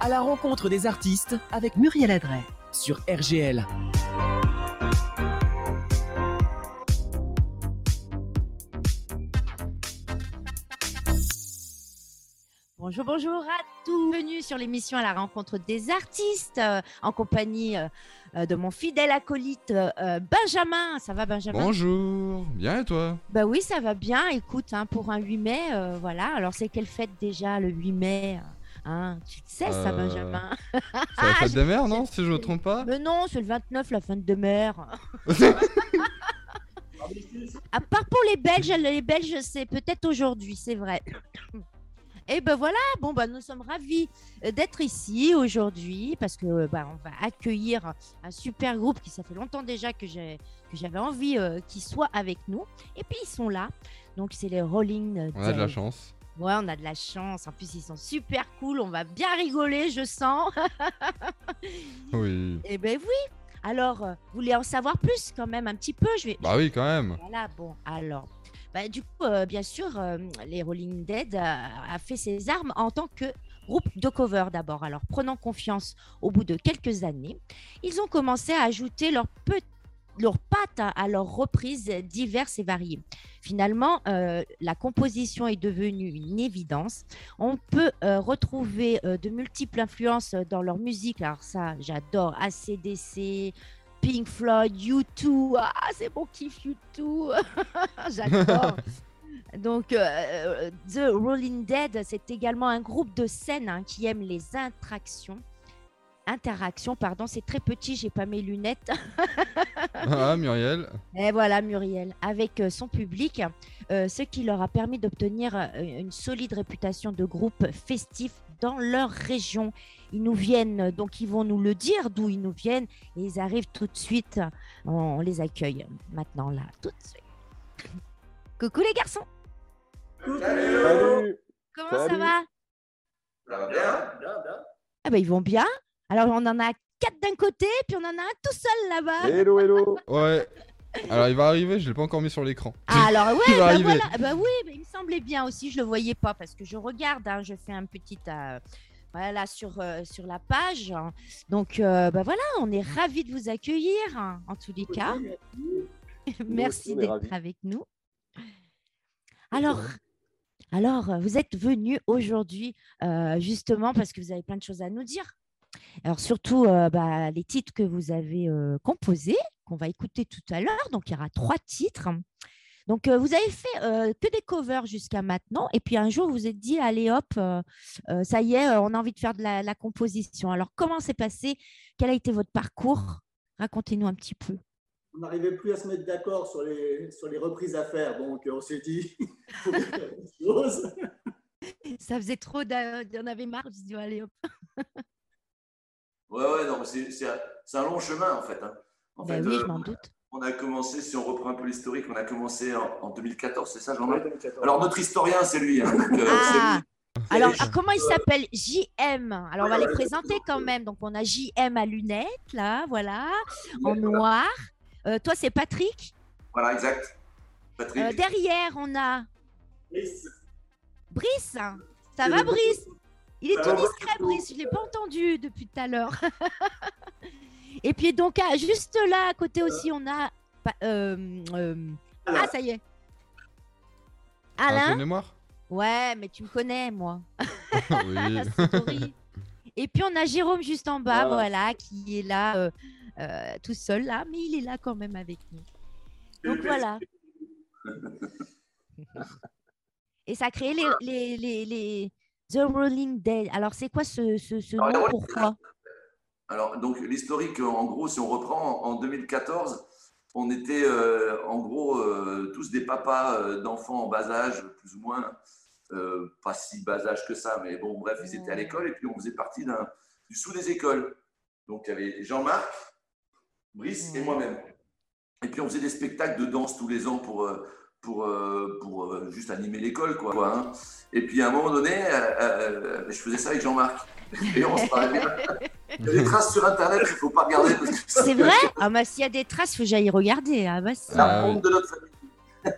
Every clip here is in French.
À la rencontre des artistes avec Muriel Adret sur RGL. Bonjour, bonjour à tous. Bienvenue sur l'émission à la rencontre des artistes euh, en compagnie euh, euh, de mon fidèle acolyte euh, Benjamin. Ça va, Benjamin? Bonjour, bien et toi? Bah oui, ça va bien. Écoute, hein, pour un 8 mai, voilà. Alors, c'est quelle fête déjà le 8 mai hein? Tu le sais, ça, Benjamin C'est la fête des mères, non Si je me trompe pas? Mais non, c'est le 29, la fête de mer. à part pour les Belges, les Belges, c'est peut-être aujourd'hui, c'est vrai. Et ben voilà, bon bah nous sommes ravis euh, d'être ici aujourd'hui parce que bah, on va accueillir un super groupe qui ça fait longtemps déjà que j'ai que j'avais envie euh, qu'ils soient avec nous. Et puis ils sont là, donc c'est les Rolling. On a de la chance. Ouais, on a de la chance. En plus ils sont super cool. On va bien rigoler, je sens. Oui. Eh ben oui. Alors, euh, vous voulez en savoir plus quand même un petit peu? Je vais. Bah oui, quand même. Voilà, bon, alors. Bah, du coup, euh, bien sûr, euh, les Rolling Dead euh, a fait ses armes en tant que groupe de cover d'abord. Alors, prenant confiance au bout de quelques années, ils ont commencé à ajouter leurs pe- leurs pattes à- leurs reprises diverses et variées. Finalement, la composition est devenue une évidence. On peut retrouver de multiples influences dans leur musique. Alors ça, j'adore ACDC, Pink Floyd, U2. Ah, c'est mon kiff U2. j'adore. Donc, euh, The Rolling Dead, c'est également un groupe de scène hein, qui aime les interactions. Interactions, pardon, c'est très petit, j'ai pas mes lunettes. Ah, Muriel. Et voilà Muriel, avec euh, son public, euh, ce qui leur a permis d'obtenir euh, une solide réputation de groupe festif dans leur région. Ils nous viennent, donc ils vont nous le dire d'où ils nous viennent, et ils arrivent tout de suite. On, les accueille maintenant là, tout de suite. Coucou les garçons, Salut comment ça va? Ça va bien? Ah ben ils vont bien. Alors on en a quatre d'un côté, puis on en a un tout seul là-bas. Hello, hello Ouais. Alors, il va arriver, je l'ai pas encore mis sur l'écran. Ah, alors ouais, bah voilà, bah oui, mais il me semblait bien aussi, je le voyais pas parce que je regarde, hein, je fais un petit euh, voilà sur euh, sur la page. Donc euh, bah voilà, on est ravis de vous accueillir hein, en tous les cas. Merci est d'être avec nous. Alors, alors, vous êtes venus aujourd'hui euh, justement parce que vous avez plein de choses à nous dire. Alors surtout euh, bah, les titres que vous avez euh, composés, qu'on va écouter tout à l'heure. Donc il y aura trois titres. Donc euh, vous avez fait que des covers jusqu'à maintenant. Et puis un jour vous vous êtes dit, allez hop, ça y est, on a envie de faire de la, la composition. Alors comment s'est passé? Quel a été votre parcours? Racontez-nous un petit peu. on n'arrivait plus à se mettre d'accord sur les, sur les reprises à faire. Donc, on s'est dit, il faut choses. Ça faisait trop, d'a- on avait marre. Je dis, allez hop. Ouais, ouais, non, mais c'est un, long chemin en fait. hein. En Ben fait, oui, euh, je m'en doute. on a commencé, si on reprend un peu l'historique, on a commencé en, en 2014, c'est ça, Ouais, Jean-Marc 2014. Alors, notre historien, c'est lui. hein, donc, euh, Ah, lui. alors ah, comment il s'appelle? JM. Alors on va Ouais, les ouais, présenter quand même. Donc on a JM à lunettes là, voilà, en noir. Euh, toi c'est Patrick? Voilà, exact. Patrick. Euh, derrière on a Brice, Brice. Ça va Brice? Il est tout discret Brice, je l'ai pas entendu depuis tout à l'heure. Et puis donc ah, juste là à côté aussi on a euh, euh, ah ça y est. Alain. de mémoire? Ouais, mais tu me connais moi. Oui. Horrible. Et puis on a Jérôme juste en bas, Voilà. voilà, qui est là euh, euh, tout seul là, mais il est là quand même avec nous. Donc voilà. Et ça a créé les, les, les, les The Rolling Dead. Alors c'est quoi ce, ce, ce nom? Pourquoi? Alors, donc, l'historique, en gros, si on reprend, en 2014, on était euh, en gros euh, tous des papas euh, d'enfants en bas âge, plus ou moins, euh, pas si bas âge que ça, mais bon, bref, ils étaient à l'école et puis on faisait partie du sous des écoles. Donc, il y avait Jean-Marc, Brice et moi-même. Et puis, on faisait des spectacles de danse tous les ans pour, euh, pour, euh, pour euh, juste animer l'école, quoi. quoi, hein. Et puis, à un moment donné, euh, je faisais ça avec Jean-Marc. Et on se parlait bien. Il y a des traces sur Internet qu'il ne faut pas regarder. parce que C'est vrai Ah bah s'il y a des traces, faut que j'aille regarder. Ah bah la Ah honte de notre famille.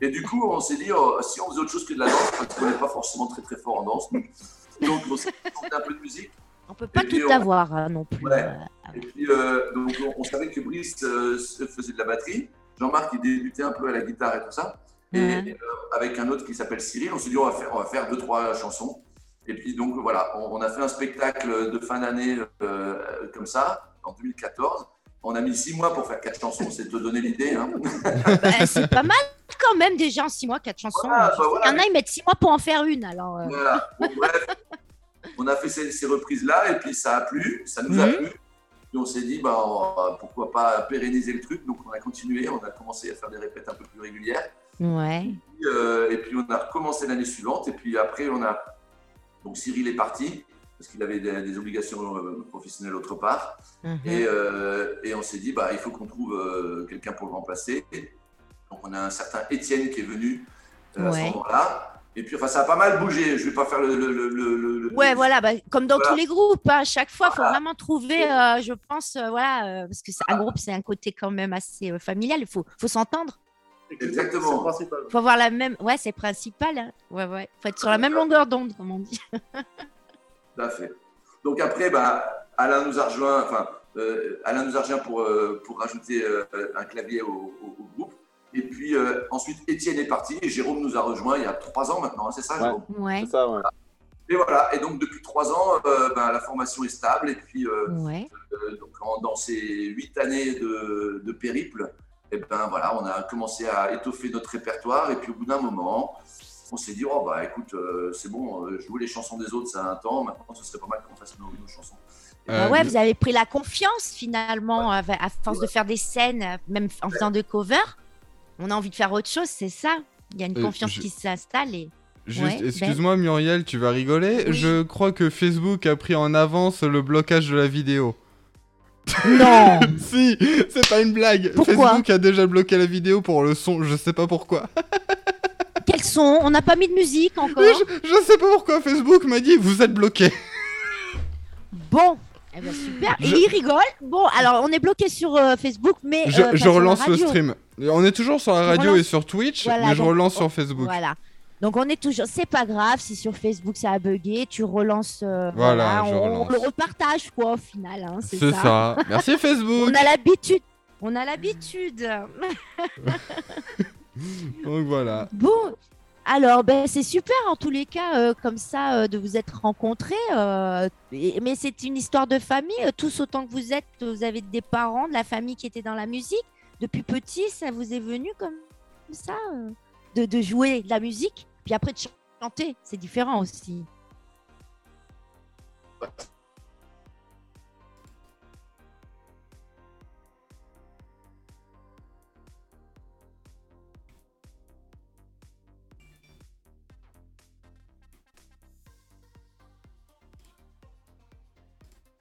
Et du coup, on s'est dit, oh, si on faisait autre chose que de la danse, parce qu'on n'est pas forcément très très fort en danse, donc on s'est dit, un peu de musique. On peut pas Et tout on- avoir hein, non plus. Ouais. euh. Et puis, euh, donc, on, on savait que Brice euh, faisait de la batterie. Jean-Marc, il débutait un peu à la guitare et tout ça. Et Mhm. euh, avec un autre qui s'appelle Cyril, on s'est dit, on va faire, on va faire deux, trois chansons. Et puis, donc, voilà, on, on a fait un spectacle de fin d'année euh, comme ça, en 2014. On a mis six mois pour faire quatre chansons, c'est te donner l'idée. Hein. Bah, c'est pas mal quand même déjà en six mois, quatre chansons. Voilà, bah voilà. qu'il y en a, ils mettent six mois pour en faire une. Alors, euh, Voilà. Bon, bref, on a fait ces, ces reprises-là et puis ça a plu, ça nous a Mhm. plu. On s'est dit, bah, on- pourquoi pas pérenniser le truc. Donc on a continué, on a commencé à faire des répètes un peu plus régulières. ouais. Puis, euh, et puis on a recommencé l'année suivante. Et puis après, on a. Donc Cyril est parti parce qu'il avait des, des obligations euh, professionnelles autre part. Mhm. Et, euh, et on s'est dit, bah, il faut qu'on trouve euh, quelqu'un pour le remplacer. Donc on a un certain Étienne qui est venu euh, à ce moment-là. Et puis, enfin, ça a pas mal bougé. Je vais pas faire le. le, le, le- le- Ouais, voilà, bah, comme dans Voilà. tous les groupes, hein, à chaque fois, il faut vraiment trouver, euh, je pense, euh, voilà, euh, parce que c'est- un groupe, c'est un côté quand même assez euh, familial, il faut, faut s'entendre, Exactement. Principal. il faut avoir la même, ouais, c'est principal, hein. ouais, ouais, faut être sur la même longueur d'onde, comme on dit. Tout à fait. Donc après, bah, Alain nous a rejoint, enfin, euh, Alain nous a rejoint pour, euh, pour rajouter euh, un clavier au, au- au groupe. Et puis euh, ensuite, Étienne est parti et Jérôme nous a rejoint il y a trois ans maintenant, hein, c'est ça, Ouais. Jérôme? Ouais, C'est ça, ouais. Et voilà, et donc depuis trois ans, euh, ben, la formation est stable. Et puis, euh, ouais. euh, donc, en- dans ces huit années de, de périple, et ben, voilà, on a commencé à étoffer notre répertoire. Et puis au bout d'un moment, on s'est dit, oh, bah, écoute, euh, c'est bon, euh, jouer les chansons des autres, ça a un temps. Maintenant, ce serait pas mal qu'on fasse nos, nos chansons. Euh, Bah ouais, vous avez pris la confiance finalement, à, à force de faire des scènes, euh, même en faisant de cover, on a envie de faire autre chose, c'est ça. Il y a une Euh, confiance je- qui s'installe et Juste, Ouais, ben- excuse-moi Muriel, tu vas rigoler. Oui. Je crois que Facebook a pris en avance le blocage de la vidéo. non. si, c'est pas une blague. Pourquoi Facebook a déjà bloqué la vidéo pour le son, je sais pas pourquoi. Quels sont On n'a pas mis de musique encore. Je, je sais pas pourquoi Facebook m'a dit vous êtes bloqué. Bon, eh ben super. Et Je- il rigole. Bon, alors on est bloqué sur euh, Facebook, mais Je, euh, je relance le stream. On est toujours sur la radio relance- et sur Twitch, Voilà, mais je donc- relance sur Facebook. Voilà. Donc on est toujours. C'est pas grave si sur Facebook ça a bugué. Tu relances. euh, Voilà, je on, relance. on le repartage quoi au final. hein, c'est ça. ça. Merci Facebook. On a l'habitude. On a l'habitude. Donc voilà. Bon, alors ben, c'est super en tous les cas, euh, comme ça, euh, de vous être rencontrés. euh, et- mais c'est une histoire de famille, tous autant que vous êtes, vous avez des parents, de la famille qui était dans la musique. Depuis petit, ça vous est venu comme ça, euh, de, de jouer de la musique, puis après de chanter, c'est différent aussi.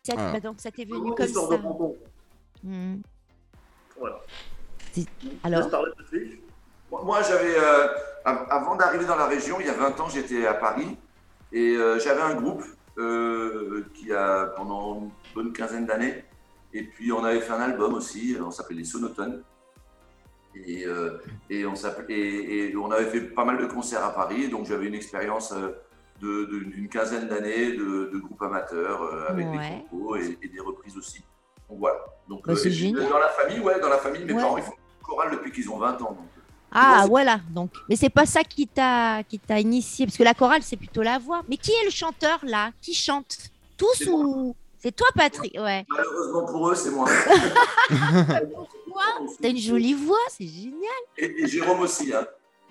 Ça, Ah. bah, donc ça t'est venu Vraiment comme ça. Voilà. Je alors. Moi, moi, j'avais, euh, av- avant d'arriver dans la région, il y a 20 ans, j'étais à Paris et euh, j'avais un groupe euh, qui a pendant une bonne quinzaine d'années. Et puis on avait fait un album aussi, on s'appelait les Sonotones. Et, euh, et, on s'appelait- et, et on avait fait pas mal de concerts à Paris, donc j'avais une expérience euh, de- de- d'une quinzaine d'années de, de groupe amateur euh, avec Ouais. des compos et, et des reprises aussi. Donc voilà. Donc, Bah, génial. Dans la famille, ouais, dans la famille, mes Ouais. parents ils font chorale depuis qu'ils ont 20 ans. donc. Ah voilà, donc. Mais c'est pas ça qui t'a qui t'a initié, parce que la chorale c'est plutôt la voix. Mais qui est le chanteur là? Qui chante? Tous ou C'est toi Patrick? Ouais. Malheureusement pour eux, c'est moi. T'as une jolie voix, c'est génial. Et, et Jérôme aussi. Hein.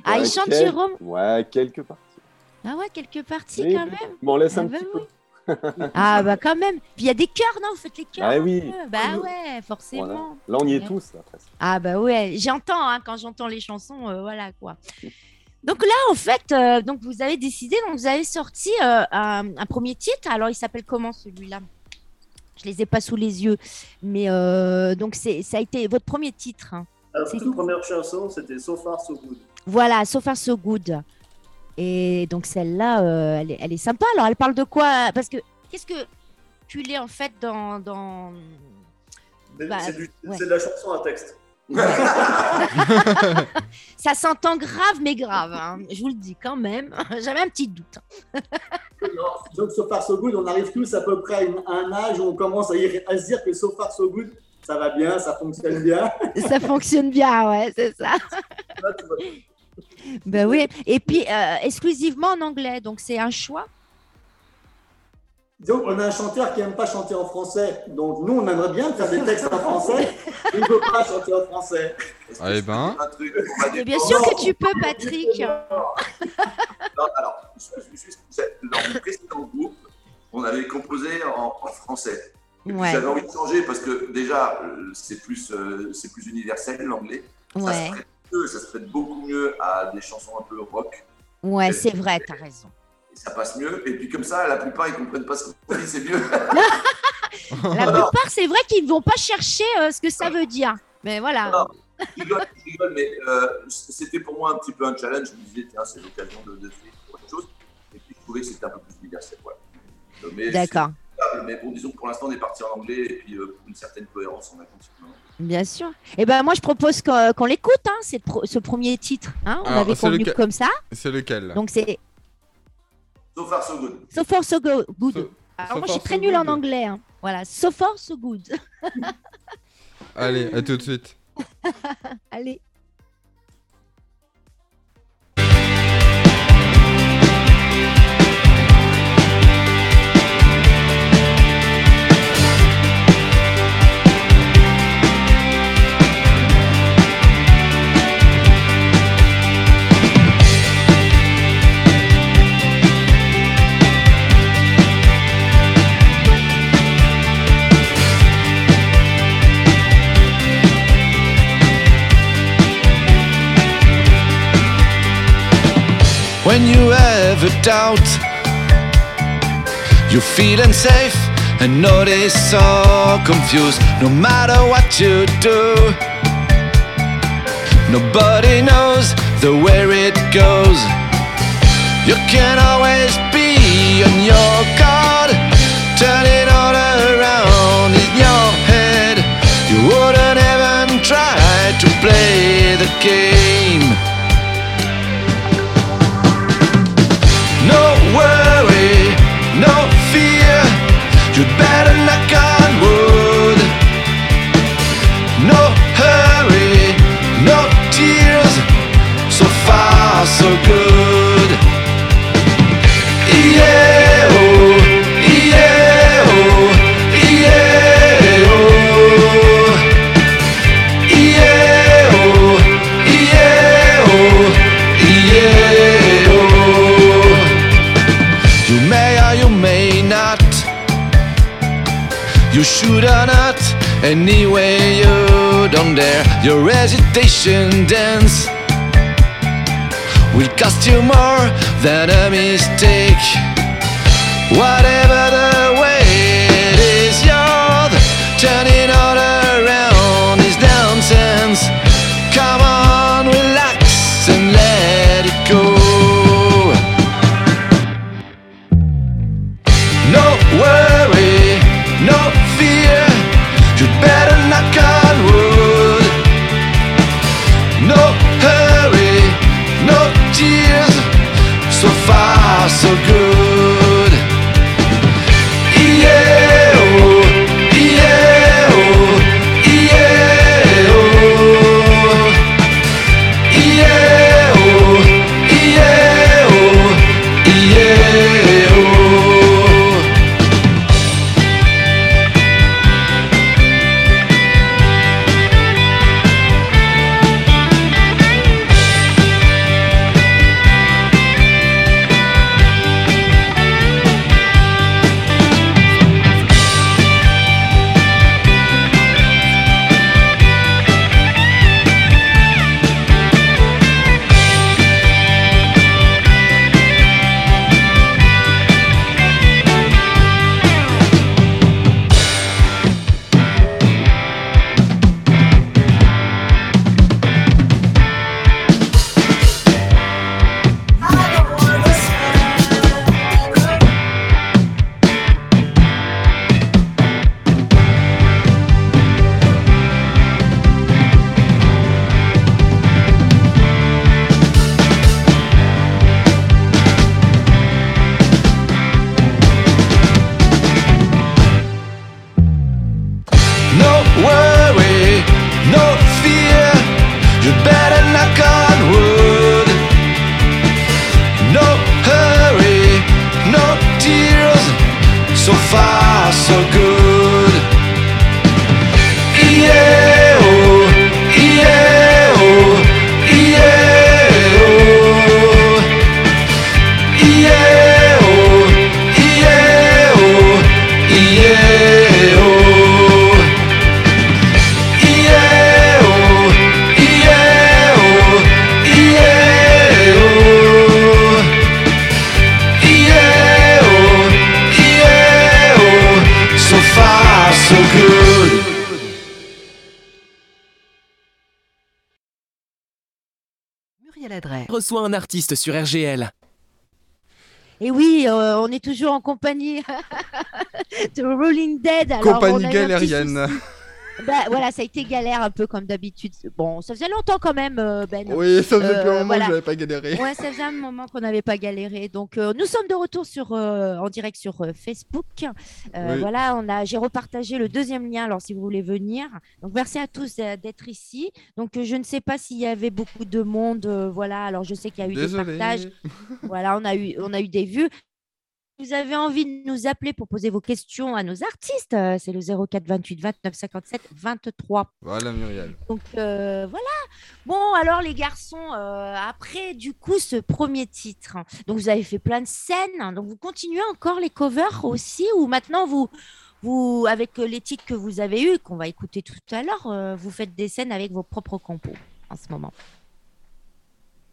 Ah il Ouais, chante quel- Jérôme? Ouais, quelques parties. Ah ouais, quelques parties Oui, quand même. M'en laisse Ah un bah petit oui. peu. Ah bah quand même. Puis il y a des chœurs, non Vous faites les chœurs Ah oui. Bah ouais, forcément. Voilà. Là, on y est Ouais. tous, là, presque. Ah bah ouais, j'entends hein, quand j'entends les chansons, euh, voilà quoi. Donc là, en fait, euh, donc vous avez décidé, donc vous avez sorti euh, un, un premier titre. Alors il s'appelle comment celui-là? Je les ai pas sous les yeux, mais euh, donc c'est ça a été votre premier titre. hein. Alors, C'est toute tout. première chanson, c'était So Far So Good. Voilà, So Far So Good. Et donc celle-là, euh, elle, est, elle est sympa. Alors elle parle de quoi? Parce que qu'est-ce que tu l'es en fait dans, Bah, c'est ouais. de la chanson à texte. Ça s'entend grave, mais grave. hein. Je vous le dis quand même. J'avais un petit doute. Donc, So Far So Good, on arrive tous à peu près à une- à un âge où on commence à, y- à se dire que So Far So Good, ça va bien, ça fonctionne bien. Ça fonctionne bien, ouais, c'est ça. Là. Ben oui. Et puis, euh, exclusivement en anglais. Donc, c'est un choix. Donc, on a un chanteur qui n'aime pas chanter en français. Donc, nous, on aimerait bien faire des textes en français. Il ne veut pas chanter en français. Ah, eh ben. bien sûr que tu peux, Patrick. Non, alors, juste, dans mon précédent groupe, on avait composé en, en français. Ouais. J'avais envie de changer parce que déjà, euh, c'est plus, euh, c'est plus universel l'anglais. Ça, Ouais, se prête mieux, ça se prête beaucoup mieux à des chansons un peu rock. ouais, c'est vrai, t'as raison. Et ça passe mieux. Et puis comme ça, la plupart, ils comprennent pas ce qu'on dit, c'est mieux. La Alors- plupart, c'est vrai qu'ils ne vont pas chercher euh, ce que ça veut dire. Mais voilà. Non. je rigole, je rigole, mais euh, c'était pour moi un petit peu un challenge. Je me disais, tiens, c'est l'occasion de, de faire autre chose. Et puis, je trouvais que c'était un peu plus universel. Voilà. Euh, D'accord, Mais bon, disons que pour l'instant, on est parti en anglais. Et puis, euh, pour une certaine cohérence, on a continué. Bien sûr. Et ben moi, je propose qu'on l'écoute, hein, cette pro- ce premier titre. hein. On Alors, avait c'est convenu lequel comme ça. C'est lequel? Donc, c'est So far, so good. So far, so go- good. So- Alors, so moi, je suis très so nulle en anglais. hein. Voilà, so far, so good. Allez, à tout de suite. Allez. When you a doubt. You're feeling safe and notice so confused. No matter what you do, nobody knows the where it goes. You can always be on your guard, turn it all around in your head. You wouldn't even try to play the game. foundation. Reçoit un artiste sur RGL. Et oui, euh, on est toujours en compagnie de Rolling Dead. Alors, Compagnie galérienne. Bah, voilà, ça a été galère un peu comme d'habitude. Bon, ça faisait longtemps quand même, euh, Ben. Oui, ça faisait Euh, plus un moment voilà. que j'avais pas galéré. Ouais, ça faisait un moment qu'on n'avait pas galéré. Donc, euh, nous sommes de retour sur, euh, en direct sur euh, Facebook. Euh, Oui. Voilà, on a, j'ai repartagé le deuxième lien. Alors, si vous voulez venir. Donc, merci à tous euh, d'être ici. Donc, euh, je ne sais pas s'il y avait beaucoup de monde. euh, voilà, alors je sais qu'il y a eu Désolé. des partages. Voilà, on a eu, on a eu des vues. Vous avez envie de nous appeler pour poser vos questions à nos artistes. euh, C'est le 04 28 29 57 23. Voilà Muriel. Donc euh, voilà. Bon, alors les garçons, euh, après du coup ce premier titre, donc vous avez fait plein de scènes, donc vous continuez encore les covers aussi ou maintenant vous, vous avec les titres que vous avez eus, qu'on va écouter tout à l'heure, euh, vous faites des scènes avec vos propres compos en ce moment?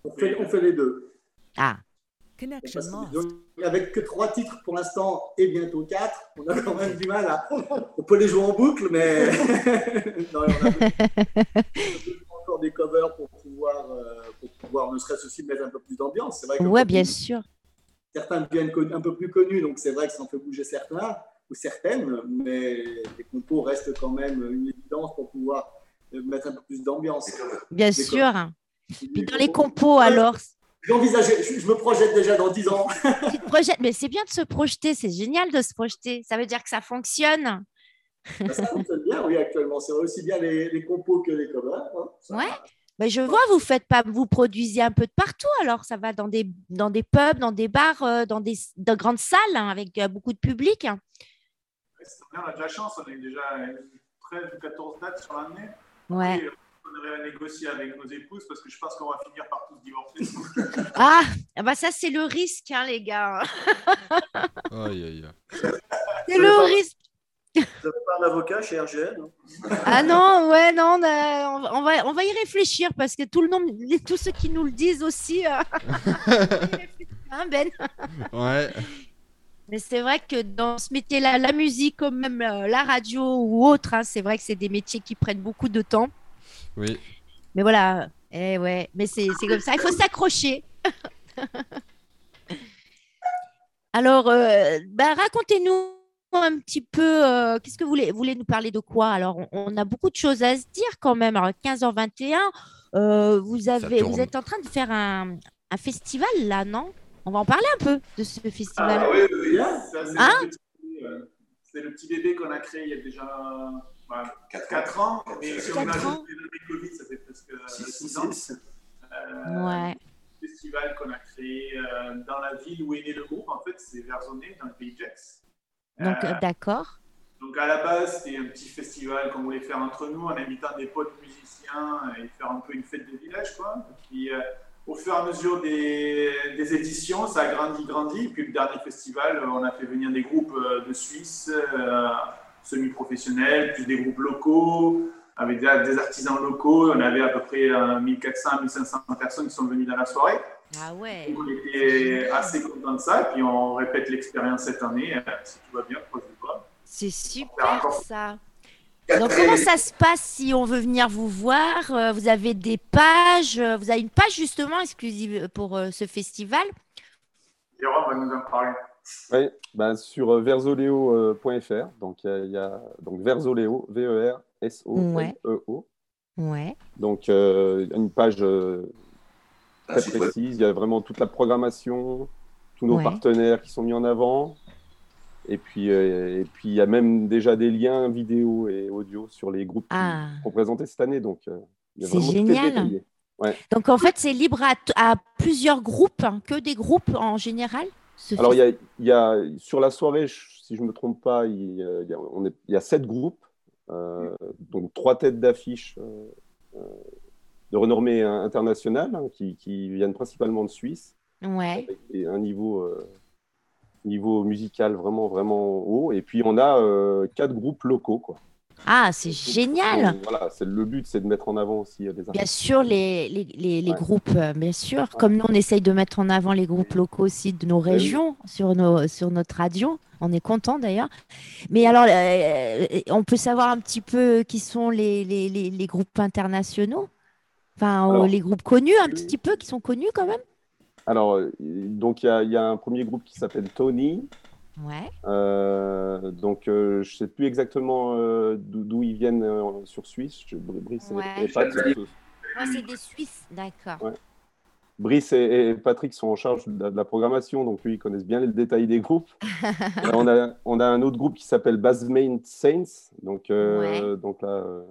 On fait, on fait les deux. Ah, Connection lost. Donc, avec que trois titres pour l'instant et bientôt quatre, on a quand même du mal à. On peut les jouer en boucle, mais. non, on a encore des covers pour pouvoir, euh, pour pouvoir ne serait-ce aussi mettre un peu plus d'ambiance. C'est vrai que ouais, bien sûr. certains deviennent un peu plus connus, donc c'est vrai que ça en fait bouger certains ou certaines, mais les compos restent quand même une évidence pour pouvoir euh, mettre un peu plus d'ambiance. Bien sûr. Puis dans les compos alors, J'envisageais, je, je me projette déjà dans 10 ans. tu te projettes, mais c'est bien de se projeter, c'est génial de se projeter. Ça veut dire que ça fonctionne. Ben, ça fonctionne bien, oui, actuellement. C'est aussi bien les, les compos que les covers. hein. Ouais. Mais je vois, vous faites pas, vous produisez un peu de partout. Alors, ça va dans des, dans des pubs, dans des bars, euh, dans des dans grandes salles hein, avec euh, beaucoup de public. Ouais, c'est bien, on a de la chance, on a déjà 13 ou 14 dates sur l'année. Ouais. Et on aurait à négocier avec nos épouses parce que je pense qu'on va finir par tous divorcer. Ah, ah bah ça c'est le risque, hein, les gars. Aïe aïe. C'est le risque. Vous n'avez pas un avocat chez RGL hein Ah non, ouais, non, on, a- on va- on va, y réfléchir parce que tout le monde, les- tous ceux qui nous le disent aussi. euh, hein, ben. Ouais. Mais c'est vrai que dans ce métier-là, la musique, comme même euh, la radio ou autre, hein, c'est vrai que c'est des métiers qui prennent beaucoup de temps. Oui. Mais voilà, eh ouais, mais c'est c'est comme ça, il faut s'accrocher. Alors, euh, bah, racontez-nous un petit peu, euh, qu'est-ce que vous voulez, vous voulez nous parler de quoi? Alors, on, on a beaucoup de choses à se dire quand même. Alors, 15h21, euh, vous, avez, vous êtes en train de faire un, un festival là, non? On va en parler un peu de ce festival. Ah, oui, oui, oui. Ça, c'est, Hein? le petit, c'est le petit bébé qu'on a créé il y a déjà bah, 4, Quatre ans. Mais si on Quatre a ans. le Covid, ça fait presque Six, 6 ans. six. Euh, Ouais. festival qu'on a créé euh, dans la ville où est né le groupe, en fait, c'est Versonnet, dans le pays de Gex. Donc, Euh, euh, d'accord. donc à la base, c'était un petit festival qu'on voulait faire entre nous en invitant des potes musiciens et faire un peu une fête de village. Quoi. Et puis, euh, au fur et à mesure des, des éditions, ça a grandi, grandi. Et puis le dernier festival, euh, on a fait venir des groupes euh, de Suisse, euh, semi-professionnels, plus des groupes locaux, avec des, des artisans locaux. On avait à peu près euh, 1400-1500 personnes qui sont venues dans la soirée. Ah ouais. Donc, on était assez contents de ça. Et puis on répète l'expérience cette année. Euh, Si tout va bien, les doigts. C'est super ça. Donc comment ça se passe si on veut venir vous voir Euh, Vous avez des pages, euh, vous avez une page justement exclusive pour euh, ce festival? Jérôme va nous en parler. Oui, ben, sur euh, versoleo.fr. Donc, il y y, a donc Versoleo, E V-E-R-S-O-L-E-O. Ouais. Donc, euh, une page euh, Un très précise. Il y a vraiment toute la programmation, tous nos Ouais. partenaires qui sont mis en avant. Et puis, euh, et puis, il y a même déjà des liens vidéo et audio sur les groupes qui Ah. sont présentés cette année. Donc, euh, C'est génial. détaillé. Donc en fait c'est libre à plusieurs groupes, hein, que des groupes en général. Ce Alors, il y a, il y a- sur la soirée, si je ne me trompe pas, il y a, on est- y sept groupes, euh, donc trois têtes d'affiche euh, euh, de renommée internationale hein, qui, qui viennent principalement de Suisse, Ouais. des- un niveau, euh, niveau musical vraiment, vraiment haut. Et puis, on a quatre groupes locaux. Quoi. Ah c'est génial. Donc, voilà, c'est le but, c'est de mettre en avant aussi euh, des Bien artistes. sûr, les, les, les, les Ouais. groupes, euh, bien sûr. Comme nous, on essaye de mettre en avant les groupes locaux aussi de nos oui. régions sur, nos, sur notre radio. On est content d'ailleurs. Mais alors, euh, on peut savoir un petit peu qui sont les, les, groupes internationaux? Enfin, Alors- les groupes connus, un petit peu, qui sont connus quand même? Alors, euh, donc il y, y a un premier groupe qui s'appelle Tony. Ouais. Euh, donc, euh, je ne sais plus exactement euh, d'où ils viennent euh, sur Suisse. Je, Brice et- Ouais. et, Patrick, Ouais, c'est des Suisses, d'accord. Ouais. Brice et, et Patrick sont en charge de la, de la programmation, donc eux, ils connaissent bien les détails des groupes. On, a, on a un autre groupe qui s'appelle Basement Saints. Donc, euh, donc là, euh,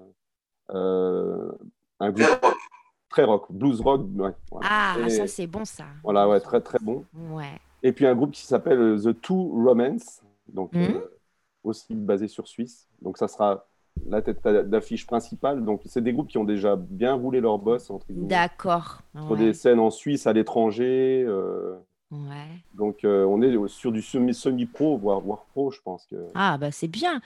euh, un groupe Très rock. très rock, blues rock. ouais, voilà. Ah, Et- ça c'est bon ça. Voilà, ouais, très très bon. Ouais. Et puis un groupe qui s'appelle euh, The Two Romance, donc Mhm. euh, aussi basé sur Suisse. Donc ça sera la tête d'a- d'affiche principale. Donc c'est des groupes qui ont déjà bien roulé leur boss entre guillemets, D'accord. sur Ouais. des scènes en Suisse, à l'étranger. euh, Ouais. donc euh, on est sur du semi- semi-pro, voire, voire pro, je pense que. Ah, bah c'est bien.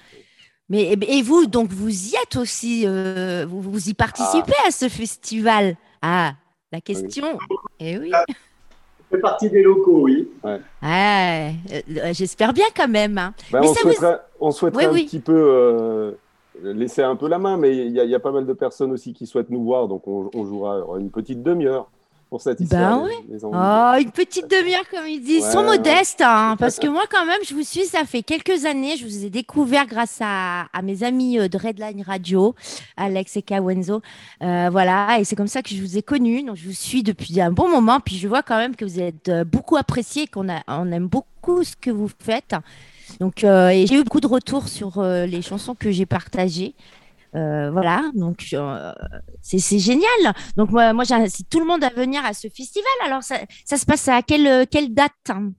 Mais et, et vous, donc vous y êtes aussi, euh, vous, vous y participez à ce festival? Ah, la question. Eh oui. Fait partie des locaux, oui. Ouais, euh, euh, J'espère bien quand même. hein. Ben, Mais on, ça vous- souhaiterait, on souhaiterait Oui, oui. un petit peu euh, laisser un peu la main, mais il y, a- il y a pas mal de personnes aussi qui souhaitent nous voir, donc on, on jouera une petite demi-heure pour satisfaire Ben les, ouais. les envies. Oh, une petite demi-heure, comme ils disent. Ils sont Ouais, ouais. modestes, hein, parce que moi, quand même, je vous suis, ça fait quelques années. Je vous ai découvert grâce à, à mes amis euh, de Redline Radio, Alex et Kawenzo. Euh, voilà, et c'est comme ça que je vous ai connu. Donc, je vous suis depuis un bon moment. Puis, je vois quand même que vous êtes euh, beaucoup apprécié, qu'on on aime beaucoup ce que vous faites. Donc, euh, j'ai eu beaucoup de retours sur euh, les chansons que j'ai partagées. Euh, voilà, donc euh, c'est c'est génial. Donc moi, moi j'incite tout le monde à venir à ce festival. Alors ça, ça se passe à quelle, euh, quelle date hein?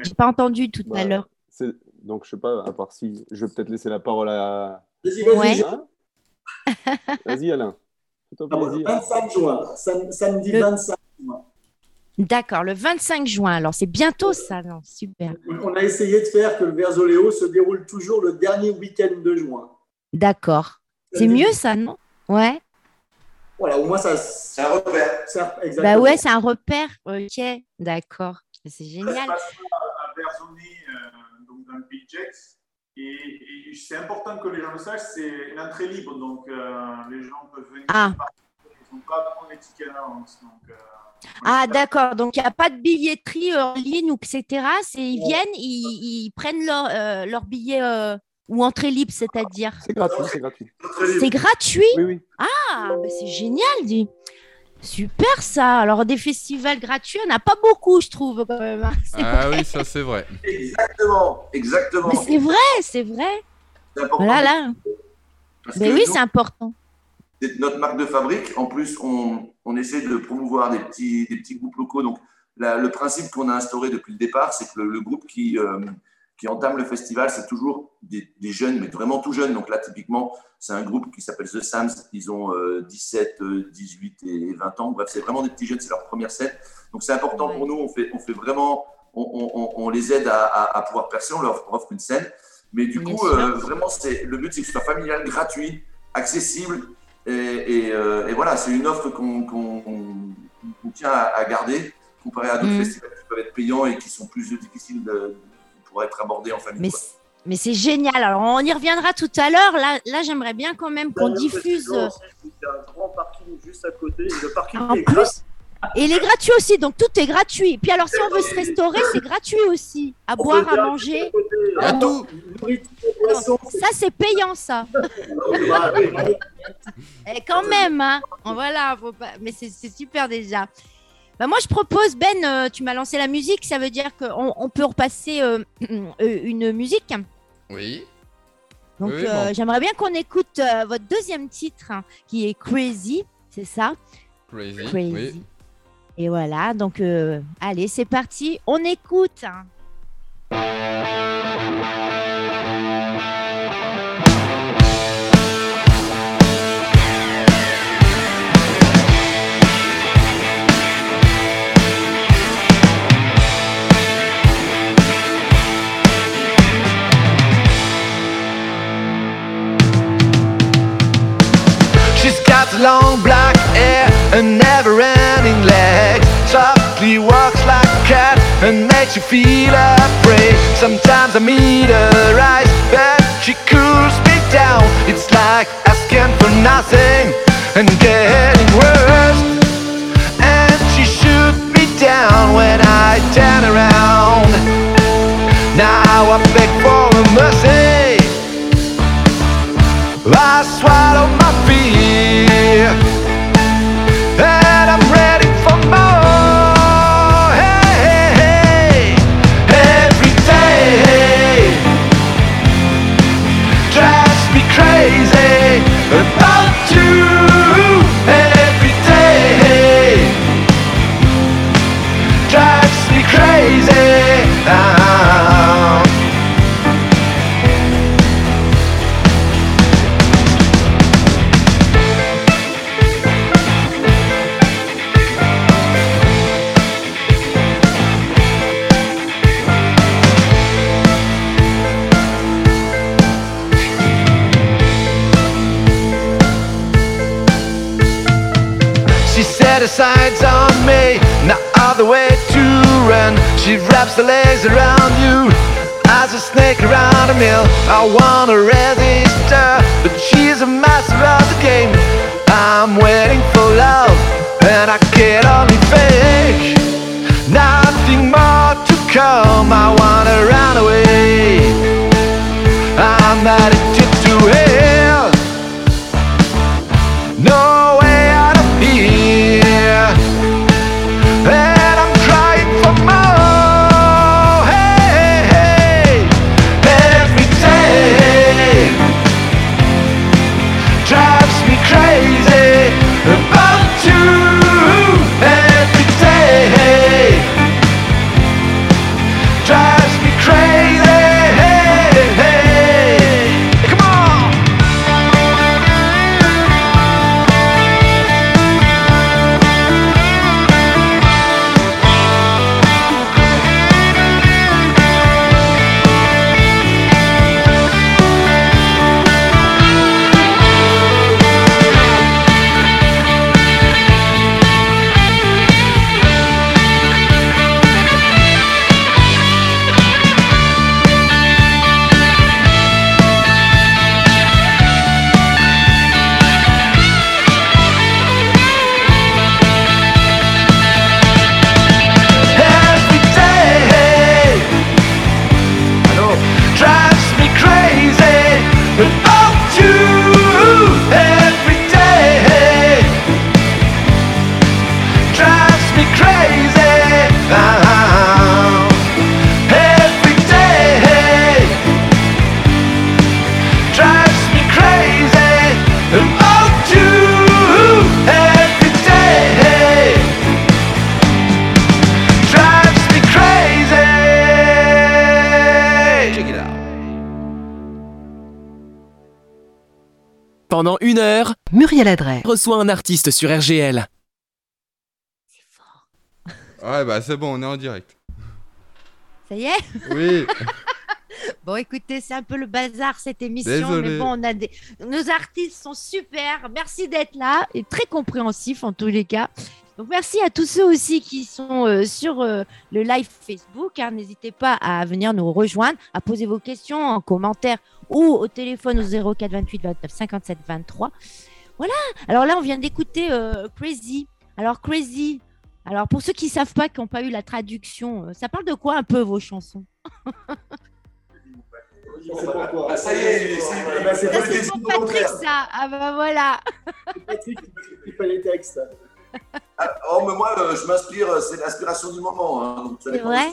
J'ai pas entendu tout à Bah, l'heure. c'est- Donc, je sais pas, à part si. Je vais peut-être laisser la parole à. Vas-y, vas-y. Ouais. Vas-y, Alain. Fais-toi Ah, plaisir. 25 juin, sam- samedi Le- 25 juin. D'accord, le 25 juin. Alors c'est bientôt ça, non? Super. On a essayé de faire que le Verzoléo se déroule toujours le dernier week-end de juin. D'accord. C'est mieux ça, non? Ouais. Voilà, au moins ça. C'est un repère. ça- Bah ouais, c'est un repère. Ok, d'accord. C'est Ça se génial. passe à euh, donc dans le Gex. Et, et c'est important que les gens le sachent, c'est une entrée libre, donc euh, les gens peuvent venir. Ah. Ils n'ont pas prendre les tickets à l'avance. Donc, euh, Ah d'accord, donc il n'y a pas de billetterie en ligne ou etc. C'est ils viennent, ils, ils prennent leur, euh, leur billet euh, ou entrée libre, c'est-à-dire. C'est gratuit, c'est gratuit. C'est gratuit Oui, oui. Ah, bah c'est génial, dis. Super ça. Alors des festivals gratuits, on n'a pas beaucoup, je trouve quand même. hein. Ah vrai. oui, ça c'est vrai. Exactement, exactement. Mais c'est vrai, c'est vrai. C'est important. Voilà, là. Parce Mais oui, c'est important. c'est notre marque de fabrique. En plus, on, on essaie de promouvoir des petits, des petits groupes locaux. Donc, la- le principe qu'on a instauré depuis le départ, c'est que le, le groupe qui, euh, qui entame le festival, c'est toujours des, des jeunes, mais vraiment tout jeunes. Donc là, typiquement, c'est un groupe qui s'appelle The Sams. Ils ont euh, 17, euh, 18 et 20 ans. Bref, c'est vraiment des petits jeunes. C'est leur première scène. Donc, c'est important Ouais. pour nous. On fait, on fait vraiment, on, on- on- on les aide à, à- à pouvoir percer. On leur offre une scène. Mais du coup, euh, vraiment, c'est le but, c'est que ce soit familial, gratuit, accessible. Et, et, euh, et voilà, c'est une offre qu'on tient à, à garder comparé à d'autres Mm. festivals qui peuvent être payants et qui sont plus difficiles de, pour être abordés en famille. Mais, mais c'est génial. Alors on y reviendra tout à l'heure. Là, là j'aimerais bien quand même qu'on diffuse. euh, Il y a un grand parking juste à côté. Le parking En est plus, gratuit. et il est gratuit aussi, donc tout est gratuit. Puis alors, si on veut se restaurer, c'est gratuit aussi. À On boire, à manger. Y a tout. Ça, c'est payant, ça. Ah. Et quand même, hein. Voilà, faut pas- mais c'est super déjà. Bah, moi, je propose, Ben, euh, tu m'as lancé la musique, ça veut dire qu'on on peut repasser euh, euh, une musique. Oui. Donc, Oui, euh, bon. j'aimerais bien qu'on écoute votre deuxième titre, hein, qui est Crazy, c'est ça? Crazy. Crazy. Oui. Et voilà, donc allez, c'est parti, on écoute. hein. Long black hair and never-ending legs. Softly walks like a cat and makes you feel afraid. Sometimes I meet her eyes, but she cools me down. It's like asking for nothing, and getting worse. And she shoot me down when I turn around. Now I beg for mercy. She set her sights on me, no other way to run. She wraps the legs around you as a snake around a mill. I wanna resist her, but she's a master of the game. I'm waiting for love, and I can only fake. Nothing more to come. I wanna run away. I'm to Pendant une heure, Muriel Adret. reçoit un artiste sur RGL. Ouais, bah c'est bon, on est en direct. Ça y est? Oui. Bon, écoutez, c'est un peu le bazar cette émission, Désolé. mais bon, on a des... nos artistes sont super. Merci d'être là et très compréhensifs en tous les cas. Donc, merci à tous ceux aussi qui sont euh, sur euh, le live Facebook. hein. N'hésitez pas à venir nous rejoindre, à poser vos questions en commentaire ou au téléphone au 04 28 29 57 23. Voilà. Alors là, on vient d'écouter euh, Crazy. Alors, Crazy. Alors, pour ceux qui ne savent pas, qui n'ont pas eu la traduction, euh, ça parle de quoi un peu vos chansons? Ah, ça y est, c'est- Ah, bah, pour Patrick, ça. Ah bah voilà. Patrick pas les textes. Ah, oh, mais moi, euh, je m'inspire, euh, c'est l'inspiration du moment. hein, donc ça C'est vrai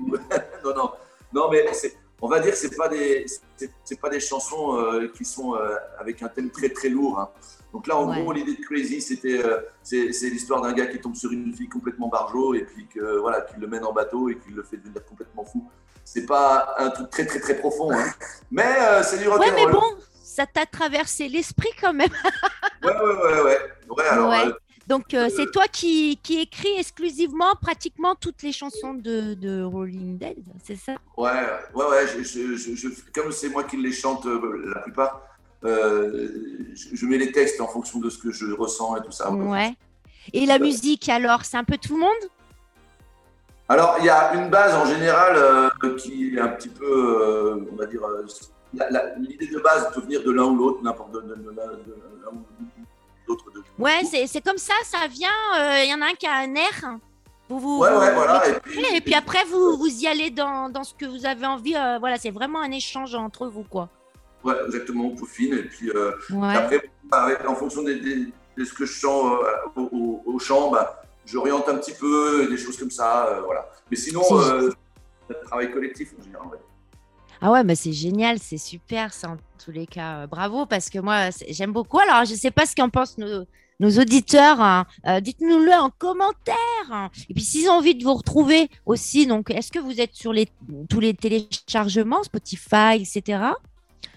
ou- non, non, non, mais c'est- on va dire que c'est pas des, c'est- c'est pas des chansons euh, qui sont euh, avec un thème très très lourd. hein. Donc là, en Ouais. gros, l'idée de Crazy, c'était, euh, c'est c'est l'histoire d'un gars qui tombe sur une fille complètement barjot et puis que voilà, qu'il le mène en bateau et qu'il le fait devenir complètement fou. C'est pas un truc très très très profond, hein. mais c'est du rock Ouais, mais bon, ça t'a traversé l'esprit quand même. Ouais, ouais, ouais, ouais. Ouais, alors, Ouais. Donc, euh, c'est toi qui, qui écris exclusivement pratiquement toutes les chansons de, de Rolling Dead, c'est ça? Ouais, ouais, ouais. je- je- je- je- comme c'est moi qui les chante euh, la plupart, euh, je, mets les textes en fonction de ce que je ressens et tout ça. Ouais. Et la musique, alors, c'est un peu tout le monde? Alors, il y a une base en général euh, qui est un petit peu, on va dire, l'idée de base peut venir de l'un ou l'autre, n'importe de, d'autres de. Ouais, c'est c'est comme ça, ça vient. euh, Il y en a un qui a un air. Vous, vous, Ouais, vous- ouais, voilà, et puis- et puis après, vous, vous y allez dans, dans ce que vous avez envie. euh, voilà, c'est vraiment un échange entre vous, quoi. Ouais, exactement, on peaufine. Et puis, euh, Ouais. après, avec- en fonction des, des- de ce que je sens euh, au, au- au chant, bah, j'oriente un petit peu, des choses comme ça. voilà. Mais sinon, travail collectif en général. Ah ouais, mais c'est génial, c'est super, ça, en tous les cas. Euh, Bravo, parce que moi, j'aime beaucoup. Alors, je ne sais pas ce qu'en pensent nos, nos auditeurs. hein. Euh, Dites-nous-le en commentaire. hein. Et puis, s'ils ont envie de vous retrouver aussi, donc, est-ce que vous êtes sur les, tous les téléchargements, Spotify, etc.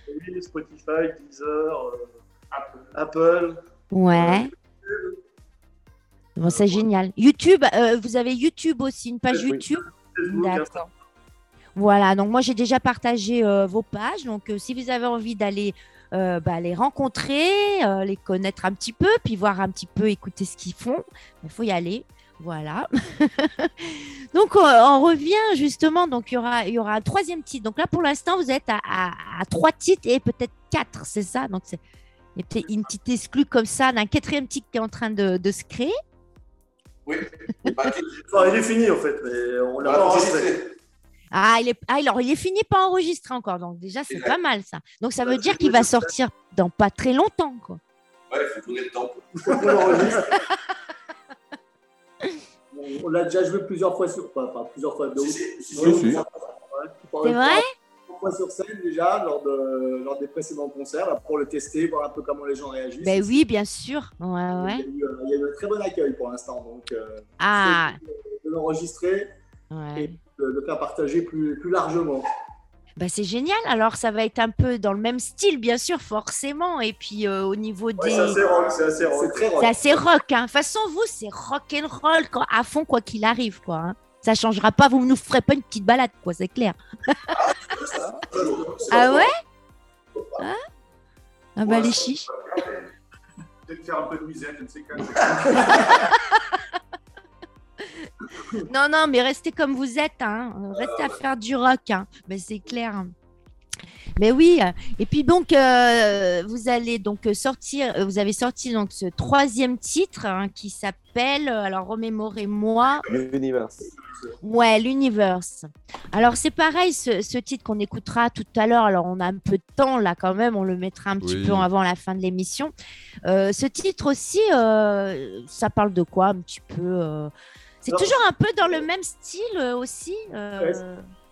Oui, Spotify, Deezer, euh, Apple. Ouais. Bon, c'est génial. YouTube, vous avez YouTube aussi, une page. YouTube? D'accord. Voilà, donc moi j'ai déjà partagé euh, vos pages. Donc euh, si vous avez envie d'aller euh, bah, les rencontrer, euh, les connaître un petit peu, puis voir un petit peu, écouter ce qu'ils font, il faut y aller. Voilà. donc euh, on revient justement. Donc il y aura, il y aura un troisième titre. Donc là pour l'instant vous êtes à, à- à trois titres et peut-être quatre, c'est ça? Donc c'est une petite exclue comme ça d'un quatrième titre qui est en train de, de se créer. Oui. Bah, Enfin, il est fini en fait, mais on l'a pas enregistré. Ah, il est, ah, alors il est fini pas enregistré encore, donc déjà c'est pas mal ça. Donc ça Ouais, veut dire qu'il va sortir dans pas très longtemps, quoi. Ouais, il faut donner le temps. On l'enregistre. On, on l'a déjà joué plusieurs fois sur. Enfin, plusieurs fois. Si, si, si. C'est vrai sur scène déjà, lors, de, lors des précédents concerts, là, pour le tester, voir un peu comment les gens réagissent. Ben oui, bien sûr. Ouais, Il y, a ouais. eu, euh, il y a eu un très bon accueil pour l'instant. Donc, euh, Ah, de l'enregistrer ouais. et de le faire partager plus, plus largement. Bah, c'est génial. Alors ça va être un peu dans le même style, bien sûr, forcément. Et puis euh, au niveau Ouais, des. c'est assez rock, c'est assez C'est rock. très rock. C'est assez rock. Hein. De toute façon, vous, c'est rock and roll quoi, à fond, quoi qu'il arrive, quoi. hein. Ça changera pas. Vous ne nous ferez pas une petite balade, quoi, c'est clair. Ah ouais? Ah Ah bah les chiches. Peut-être faire un peu de musette, je ne sais. Non, non, mais restez comme vous êtes, hein. Restez à faire du rock, hein. Mais c'est clair. Mais oui. euh, Et puis donc, euh, vous allez donc sortir. euh, Vous avez sorti donc ce troisième titre hein, qui s'appelle. euh, Alors remémorez-moi. L'univers. Ouais, l'Universe. Alors c'est pareil, ce, ce titre qu'on écoutera tout à l'heure. Alors on a un peu de temps là quand même. On le mettra un petit Oui. peu avant la fin de l'émission. Euh, ce titre aussi, euh, ça parle de quoi un petit peu euh, C'est toujours un peu dans le même style euh, aussi. euh,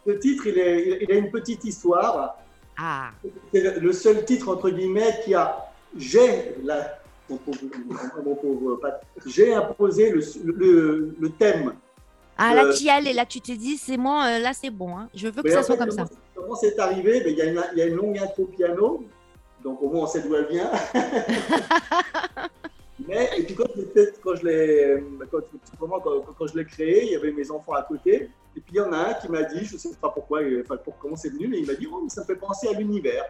Ce titre, il, est- il- il a une petite histoire. Ah, C'est le- seul titre, entre guillemets, qui a. J'ai, la, mon pauvre, mon pauvre Pat, j'ai imposé le, le, le thème. ah là Euh, tu y allais, là tu t'es dit c'est moi, euh, là c'est bon. hein. Je veux que ça soit comme ça. comment- c'est arrivé? Ben, Il y, a une- il y a une longue intro piano, donc au moins on sait d'où elle vient. Mais, et puis quand, je l'ai quand je l'ai quand, je l'ai créé, il y avait mes enfants à côté. Et puis il y en a un qui m'a dit, je ne sais pas pourquoi, enfin, pour comment c'est venu, mais il m'a dit, oh, mais ça me fait penser à l'univers.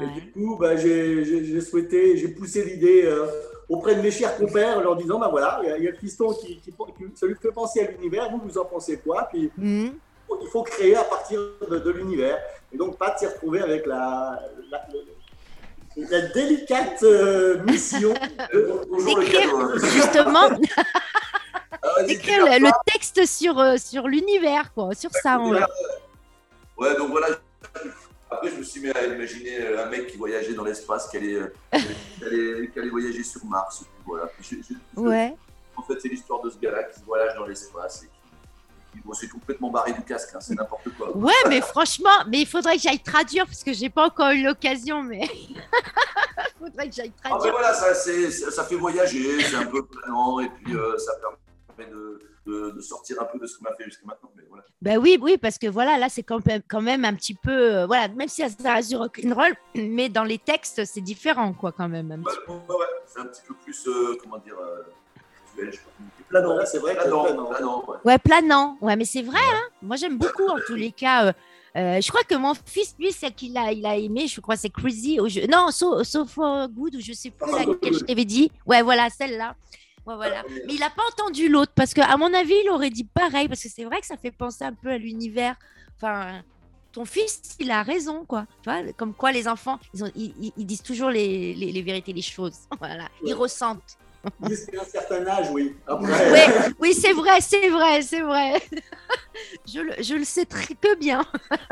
Et du coup, bah, j'ai j'ai- j'ai souhaité, j'ai poussé l'idée euh, auprès de mes chers compères, en leur disant, bah voilà, il y a- piston qui, qui, qui- ça lui fait penser à l'univers, vous, vous en pensez quoi? Puis Mhm. il faut créer à partir de, de l'univers. Et donc, pas de s'y retrouver avec la, la, la- la délicate euh, mission de. D'écrire, justement, Ah, d'écrire le, le texte sur, euh, sur l'univers, quoi, sur ça. on- Ouais, donc voilà. Après, je me suis mis à imaginer euh, un mec qui voyageait dans l'espace, qui allait, euh, qui allait, qui allait voyager sur Mars. Voilà. Puis je- je- je- Ouais. En fait, c'est l'histoire de ce gars-là qui voyage dans l'espace et bon, c'est complètement barré du casque, hein, c'est n'importe quoi. Ouais, mais franchement, mais il faudrait que j'aille traduire parce que j'ai pas encore eu l'occasion, mais il faudrait que j'aille Après, traduire. voilà, ça, ça, ça fait voyager, c'est un peu planant et puis euh, ça permet de, de- de sortir un peu de ce qu'on a fait jusqu'à maintenant. Mais voilà. Ben oui, oui, parce que voilà, là, c'est quand même, quand même un petit peu, euh, voilà, même si ça reste du rock'n'roll, mais dans les textes, c'est différent, quoi, quand même. un peu. ouais, c'est un petit peu plus, euh, comment dire, visuel, je sais pas comment dire. Planant, là, c'est vrai que Planant, planant. planant, ouais. Ouais, planant. Ouais, mais c'est vrai, hein. Moi, j'aime beaucoup, en tous les cas. euh, euh, je crois que mon fils, lui, celle qu'il a, il a aimé, je crois, c'est Crazy. Non, So, so for Good, ou je sais plus for laquelle je t'avais dit. Ouais, voilà, celle-là. Ouais, voilà. Mais il n'a pas entendu l'autre, parce qu'à mon avis, il aurait dit pareil, parce que c'est vrai que ça fait penser un peu à l'univers. Enfin, ton fils, il a raison, quoi. Tu vois, comme quoi les enfants, ils, ont- ils- ils- ils disent toujours les, les- les vérités, les choses. Voilà, ils Ouais. ressentent. Jusqu'à un certain âge, oui. Après, Oui, oui c'est vrai, c'est vrai, c'est vrai. je, le, je le sais très que bien.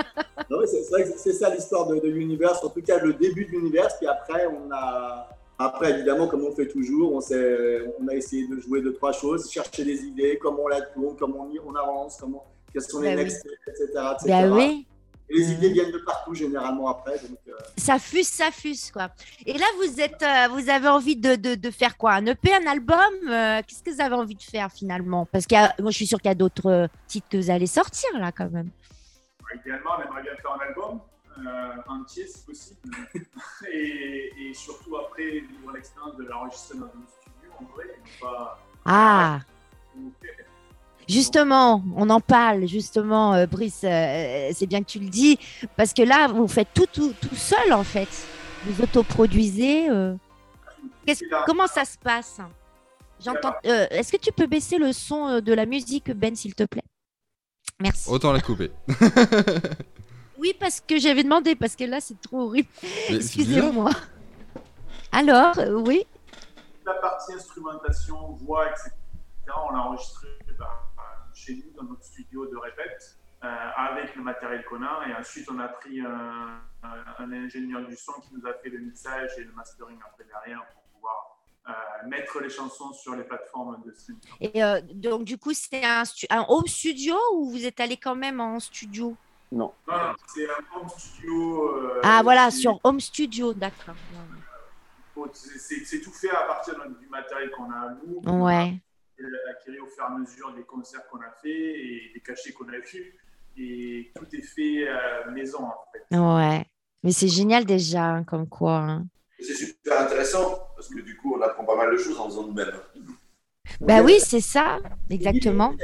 C'est c'est vrai que c'est ça l'histoire de, de l'univers, en tout cas le début de l'univers, puis après on a, après évidemment comme on fait toujours, on, on a essayé de jouer deux trois choses, chercher des idées, comment on la tourne, comment on, y- on avance, comment, quels sont les oui. next steps, etc. etc. Bah oui, Et les idées viennent de partout généralement après, donc euh, ça fuse, ça fuse, quoi. Et là, vous êtes, euh, vous avez envie de, de, de faire quoi? Un EP, un album? Euh, Qu'est-ce que vous avez envie de faire finalement? Parce que moi, je suis sûre qu'il y a d'autres euh, titres que vous allez sortir là, quand même. Idéalement, on aimerait bien faire un album euh, entier si possible. et, et surtout après, vivre l'expérience de l'enregistrer dans un studio en vrai. et Pas... Ah Justement, on en parle, justement, euh, Brice, euh, c'est bien que tu le dis, parce que là, vous faites tout, tout, tout seul, en fait. Vous autoproduisez. euh. Qu'est-ce- comment ça se passe? J'entends. euh, Est-ce que tu peux baisser le son euh, de la musique, Ben, s'il te plaît? Merci. Autant la couper. Oui, parce que j'avais demandé, parce que là, c'est trop horrible. Excusez-moi. Alors, euh, oui. La partie instrumentation, voix, etc., on l'a enregistré bah, chez nous, dans notre studio de répète, euh, avec le matériel qu'on a. Et ensuite, on a pris un, un- un ingénieur du son qui nous a fait le mixage et le mastering après derrière pour pouvoir euh, mettre les chansons sur les plateformes de streaming. Et euh, donc, du coup, c'est un, home studio ou vous êtes allé quand même en studio? Non. Non, non, c'est un home studio. euh, Ah, voilà, sur home studio, d'accord. c'est- tout fait à partir du matériel qu'on a à nous. qu'on a Ouais. Acquis au fur et à mesure des concerts qu'on a fait et des cachets qu'on a vus. Et tout est fait euh, maison, en fait. Ouais. Mais c'est génial déjà, hein, comme quoi. hein. C'est super intéressant parce que du coup, on apprend pas mal de choses en faisant nous-mêmes. Bah oui, c'est ça, exactement.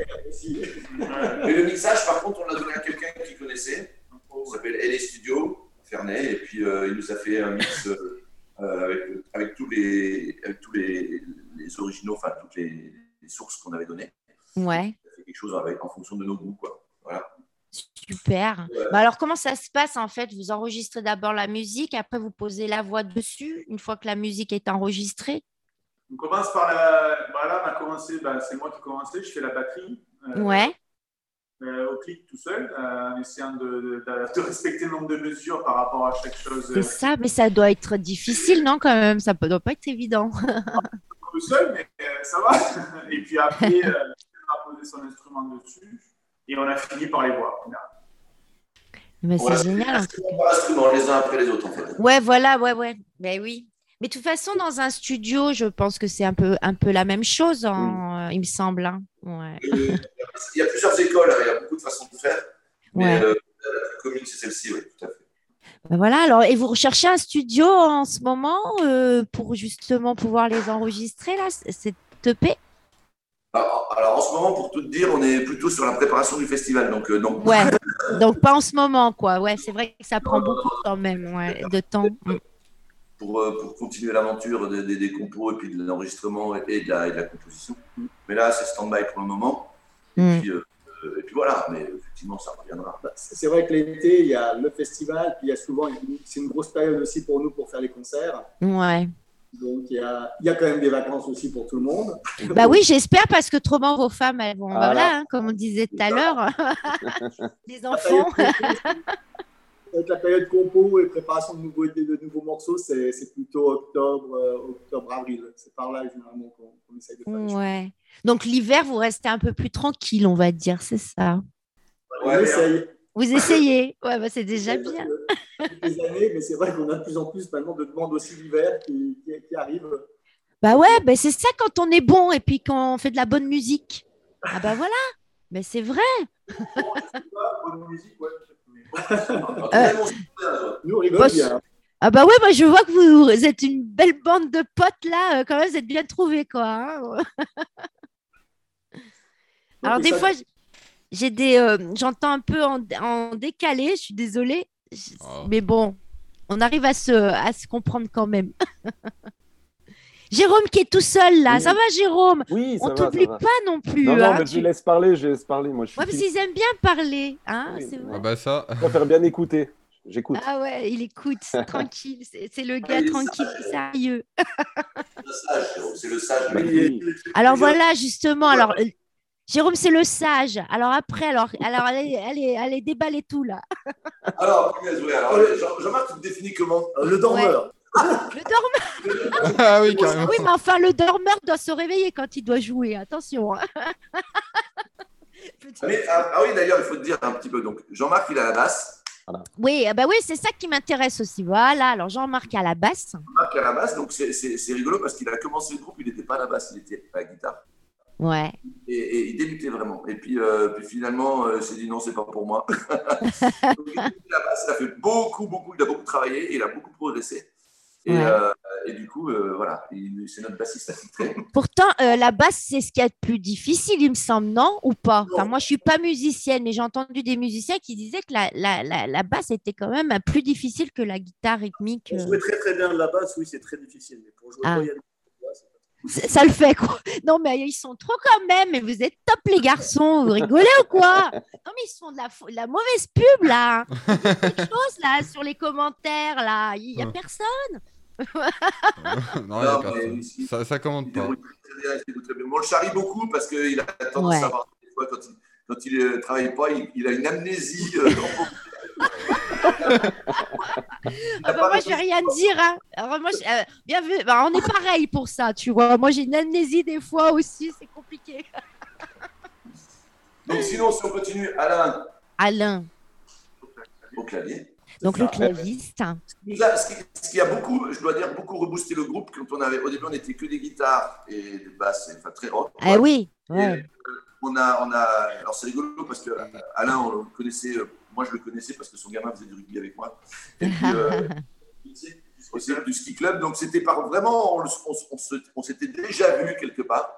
Et le mixage, par contre, on l'a donné à quelqu'un qui connaissait. Il s'appelle LA Studio, Ferney, et puis euh, il nous a fait un mix euh, euh, avec, avec tous les, avec tous les, les originaux, enfin toutes les, les sources qu'on avait données. Ouais, Il a fait quelque chose avec, en fonction de nos goûts, quoi. Voilà. super. Bah alors, comment ça se passe en fait? Vous enregistrez d'abord la musique, après vous posez la voix dessus, une fois que la musique est enregistrée? On commence par la. Bah là, on a commencé, bah, c'est moi qui ai commencé, je fais la batterie. euh, Ouais, au clic tout seul, euh, en essayant de, de- respecter le nombre de mesures par rapport à chaque chose. c'est ça, mais ça doit être difficile, non, quand même? Ça ne doit pas être évident. tout seul, mais euh, ça va. Et puis après, euh, on a posé son instrument dessus et on a fini par les voir. Mais c'est Voilà, génial. en tout instrument par instrument, les uns après les autres, en fait. Ouais, voilà, ouais, ouais. Ben oui. Mais de toute façon, dans un studio, je pense que c'est un peu, un peu la même chose, euh, il me semble. hein. Ouais. Euh, Il y a plusieurs écoles, hein, il y a beaucoup de façons de faire. Mais Ouais. euh, la plus commune, c'est celle-ci, oui, tout à fait. Ben voilà, alors, et vous recherchez un studio en ce moment pour justement pouvoir les enregistrer, là, cette EP Alors, alors, en ce moment, pour tout dire, on est plutôt sur la préparation du festival. Donc, non. Ouais, donc pas en ce moment, quoi. Ouais, c'est vrai que ça prend beaucoup quand même ouais, de temps. Mm. pour, euh, pour continuer l'aventure des, des- des compos et puis de l'enregistrement et, et de la, et de la composition. Mais là, c'est stand-by pour le moment. Mm. Et, puis, euh, et puis voilà, mais effectivement, ça reviendra. Bah, C'est vrai que l'été, il y a le festival, puis il y a souvent, c'est une grosse période aussi pour nous pour faire les concerts. Ouais. Donc il y a, il y a quand même des vacances aussi pour tout le monde. Bah oui, j'espère parce que autrement vos femmes, elles vont, Voilà. voilà, hein, comme on disait tout à l'heure, les enfants. Avec la période compo et préparation de nouveaux, de nouveaux morceaux, c'est c'est plutôt octobre, euh, octobre, avril. C'est par là généralement qu'on qu'on essaye de faire. Ouais. Donc l'hiver, vous restez un peu plus tranquille, on va dire, c'est ça? On essaye. Vous essayez. Ouais, bah c'est déjà bien. les années, mais c'est vrai qu'on a de plus en plus maintenant de demandes aussi l'hiver qui, qui, qui arrivent. Bah ouais, bah c'est ça quand on est bon et puis quand on fait de la bonne musique. Ah bah voilà. Mais c'est vrai. Bonne musique, ouais. Euh, Nous, on rigole Boss. bien. Ah bah ouais, moi je vois que vous êtes une belle bande de potes là, euh, quand même, vous êtes bien trouvés quoi. hein. Alors des ça- fois, j'ai des, euh, j'entends un peu en, en décalé, je suis désolée, Je- Oh. mais bon, on arrive à se, à se comprendre quand même. Jérôme qui est tout seul là. Oui. Ça va, Jérôme? Oui, ça On va, t'oublie pas non plus. Non, non, hein, mais je tu- laisse parler, je laisse parler. Moi, je suis Ouais, parce qui- qu'ils aiment bien parler. Hein, Oui. c'est vrai. Ah bah ça. je préfère bien écouter. J'écoute. Ah ouais, il écoute, tranquille. C'est c'est le Ah, gars tranquille, sérieux. C'est le sage, Jérôme, c'est le sage. Bah. Alors voilà, justement. Alors, euh, Jérôme, c'est le sage. Alors après, alors, alors allez, allez, allez, déballez tout là. Alors, alors, Jean- Jean-Marc, tu te définis comment? Le dormeur. Le dormeur. ah oui, carrément. Oui, mais enfin, le dormeur doit se réveiller quand il doit jouer. Attention. hein. Mais, ah, ah oui, d'ailleurs, il faut te dire un petit peu. Donc, Jean-Marc, il a la basse. Oui, ah bah oui, c'est ça qui m'intéresse aussi. Voilà. Alors Jean-Marc à la basse. Jean-Marc a la basse, donc c'est- c'est c'est rigolo parce qu'il a commencé le groupe, il n'était pas à la basse, il était à la guitare. Ouais. Et, et il débutait vraiment. Et puis, euh, puis finalement, euh, il s'est dit non, c'est pas pour moi. Donc, il était à la basse, il a fait beaucoup, beaucoup, il a beaucoup travaillé, il a beaucoup progressé. Et, Ouais. euh, et du coup, euh, voilà, il- c'est notre bassiste. Pourtant, euh, la basse, c'est ce qu'il y a de plus difficile, il me semble, non Ou pas? Enfin, moi, je suis pas musicienne, mais j'ai entendu des musiciens qui disaient que la, la, la, la basse était quand même plus difficile que la guitare rythmique. Pour jouer très très bien de la basse, oui, c'est très difficile. Mais pour jouer Ah. Ça le fait, quoi. Non, mais ils sont trop quand même. Mais vous êtes top, les garçons. Vous rigolez ou quoi? Non, mais ils se font de la, fau- de la mauvaise pub, là. Quelque chose, là, sur les commentaires, là. Il n'y a personne. non, y a Non, mais personne. ici- Ça, ça commande pas. Mais on le charrie beaucoup parce qu'il a tendance Ouais. à avoir des fois, quand il quand il ne travaille pas, il, il a une amnésie. euh, Ah bah, moi, je vais rien dire. Hein. Alors, moi, je- euh, bien vu. Bah, on est pareil pour ça, tu vois. Moi, j'ai une amnésie des fois aussi. C'est compliqué. Donc sinon, si on continue, Alain Alain, au clavier. donc le claviste. hein. Ce qui a- ce qui, ce qui a beaucoup, je dois dire, beaucoup reboosté le groupe quand on avait, au début, on n'était que des guitares et des basses, enfin très rock. Ah oui. Ouais. euh, on a, on a, alors c'est rigolo parce que euh, Alain, on le connaissait, euh, moi je le connaissais parce que son gamin faisait du rugby avec moi. Et puis, euh, aussi du ski club, donc c'était par vraiment, on, s'était déjà vu quelque part.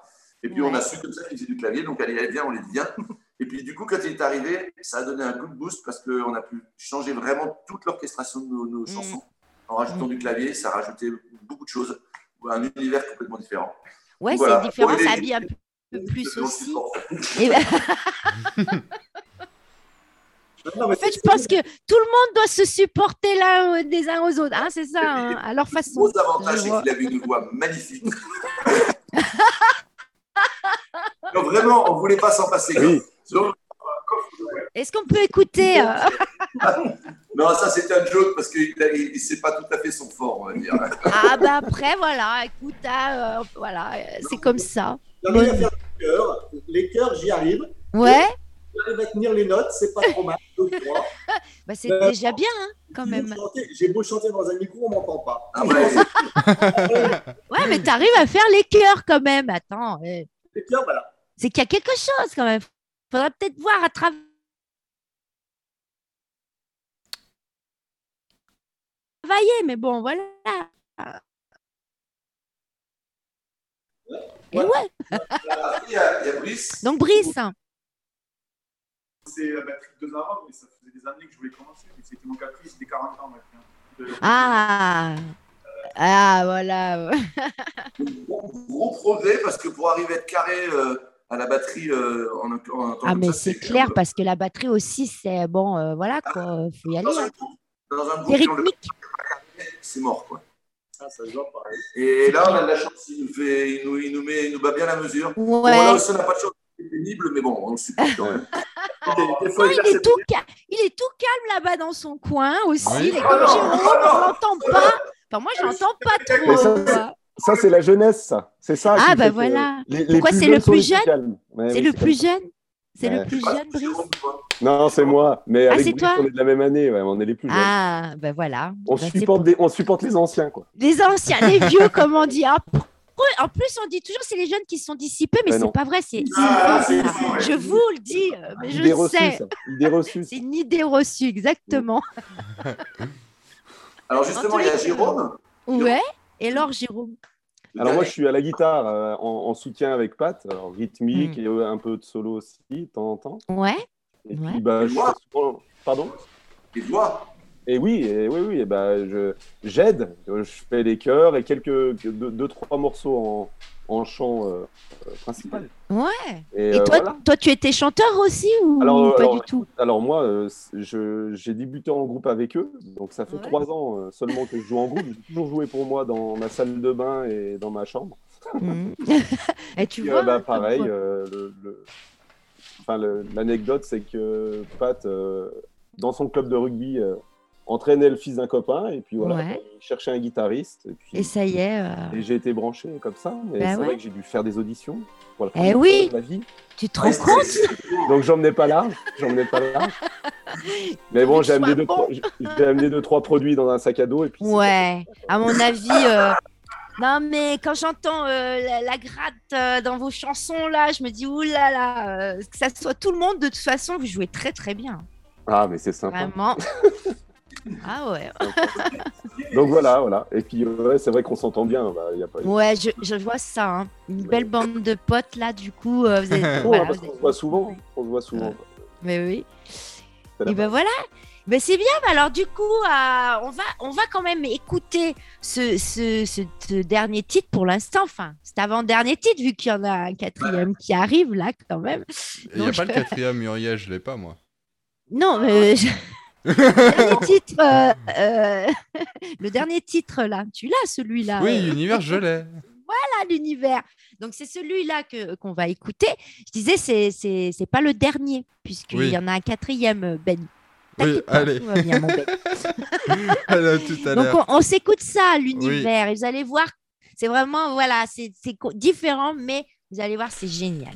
Et puis on a su comme ça qu'il faisait du clavier, donc allez, allez, viens, on les bien. Et puis du coup, quand il est arrivé, ça a donné un coup de boost parce qu'on a pu changer vraiment toute l'orchestration de nos, nos chansons. En rajoutant du clavier, ça a rajouté beaucoup de choses, un univers complètement différent. Ouais, Voilà. c'est différent. Ça habille un peu plus aussi. Et ben, Non, en fait, je pense que tout le monde doit se supporter l'un euh, des uns aux autres. Hein, c'est ça, hein, à leur Le façon. gros avantage, c'est qu'il avait une voix magnifique. Non, vraiment, on ne voulait pas s'en passer. Oui. Donc, Est-ce qu'on peut écouter euh, non, ça c'était un joke parce qu'il ne sait pas tout à fait son fort, on va dire. Ah bah après, voilà, écoute, ah, euh, voilà, c'est comme ça. j'arrive à faire des chœurs. Les chœurs, j'y arrive. Ouais, J'arrive à tenir les notes, c'est pas trop mal. je crois. bah c'est Euh, déjà bien, hein, quand même. J'ai beau chanter dans un micro, on m'entend pas. Ah ouais, Ouais, mais t'arrives à faire les chœurs quand même. Attends, euh, Les chœurs, voilà. c'est qu'il y a quelque chose quand même. Faudrait peut-être voir à travers. Travailler, mais bon, voilà. Et ouais, il y, a il y a Brice. donc Brice. C'est la batterie deux ans avant, mais ça faisait des années que je voulais commencer. C'était mon caprice, c'était 40 ans maintenant. De- Ah, ah voilà. Gros, gros progrès parce que pour arriver à être carré euh, à la batterie euh, en, en, en Ah, mais c'est clair, parce que la batterie aussi, c'est bon, euh, voilà quoi, faut y aller. Dans un hein. groupe, dans un C'est groupe, on le- rythmique. c'est mort. Quoi. Ah, ça se voit pareil. Et là, on a de la chance, il nous, fait, il nous, il nous, met, il nous bat bien la mesure. Bon, Ouais. là aussi, on n'a pas de chance, pénible, mais bon, on le supporte quand même. Des- des fois, Non, il est tout il est tout calme là-bas dans son coin aussi. Oui. Il est comme non, Jérôme, ah on l'entend pas. Enfin, moi, je l'entends pas trop. ça, c'est la jeunesse, ça. C'est ça. Ah, bah voilà. les- les Pourquoi c'est le plus jeune C'est le plus jeune C'est le plus jeune, Brice. Non, c'est moi. Mais Ah, avec c'est Brice, toi on est de la même année. ouais, on est les plus jeunes. Ah, ben voilà. on, c'est supporte pour- des- on supporte les anciens, quoi. Les anciens, les vieux, comme on dit. Ah, En plus, on dit toujours c'est les jeunes qui sont dissipés, mais Ben c'est pas vrai. C'est Ah. Je vous le dis, euh, mais je le sais. C'est une idée reçue, exactement. Alors justement, il y a. Jérôme. Ouais. Et alors, Jérôme Alors moi, je suis à la guitare euh, en, en soutien avec Pat, alors rythmique Mm. et euh, un peu de solo aussi, de temps en temps. Ouais. Et Ouais. puis, bah, je souvent... Pardon? Les voix. Et oui, et oui, oui, et bah, je j'aide, je fais les chœurs et quelques deux, deux, trois morceaux en, en chant euh, euh, principal. Ouais. Et, Et euh, toi, voilà. toi, tu étais chanteur aussi ou Alors, pas alors, du tout? Alors moi, euh, je- j'ai débuté en groupe avec eux, donc ça fait Ouais. trois ans seulement que je joue en groupe. J'ai toujours joué pour moi dans ma salle de bain et dans ma chambre. Mhm. Et tu Puis, vois bah, pareil, quoi. le- le- enfin, le- l'anecdote, c'est que Pat, dans son club de rugby, entraînait le fils d'un copain, et puis voilà, Ouais. il cherchait un guitariste, et puis Et ça y est. euh, et j'ai été branché comme ça. Mais Bah c'est ouais. vrai que j'ai dû faire des auditions pour la Eh oui. de ma vie. Tu te rends compte? Donc j'emmenais pas large, j'emmenais pas large. Mais bon, j'ai amené, deux, bon. trois, amené deux, trois produits dans un sac à dos et puis. Ouais, à mon avis. euh, Non, mais quand j'entends euh, la, la gratte euh, dans vos chansons, là, je me dis, oulala, là là, euh, que ça soit tout le monde, de toute façon, vous jouez très très bien. Ah, mais c'est sympa. Vraiment. ah ouais. Donc voilà, voilà. Et puis ouais, c'est vrai qu'on s'entend bien. Bah, y a pas... Ouais, je, je vois ça. hein. Une belle bande de potes, là, du coup. euh, vous êtes- Oh, voilà, parce vous qu'on êtes- se voit souvent. On se voit souvent. Mais oui. Et ben voilà. Ben c'est bien. Ben alors du coup, euh, on va on va quand même écouter ce, ce, ce- ce dernier titre pour l'instant. Enfin, c'est avant dernier titre vu qu'il y en a un quatrième qui arrive là quand même. Il n'y a pas le quatrième Muriel, je l'ai pas moi. Non, mais je- le dernier titre, euh, euh, le dernier titre là, tu l'as celui-là. Oui, l'univers, je l'ai. voilà l'univers. Donc c'est celui-là que qu'on va écouter. Je disais c'est c'est c'est pas le dernier puisqu'il Oui. y en a un quatrième euh, Ben. Oui, pas, allez. tout va bien, mon Ben. Tout à Donc on, on s'écoute ça l'univers et vous allez voir c'est vraiment voilà c'est c'est différent mais vous allez voir c'est génial.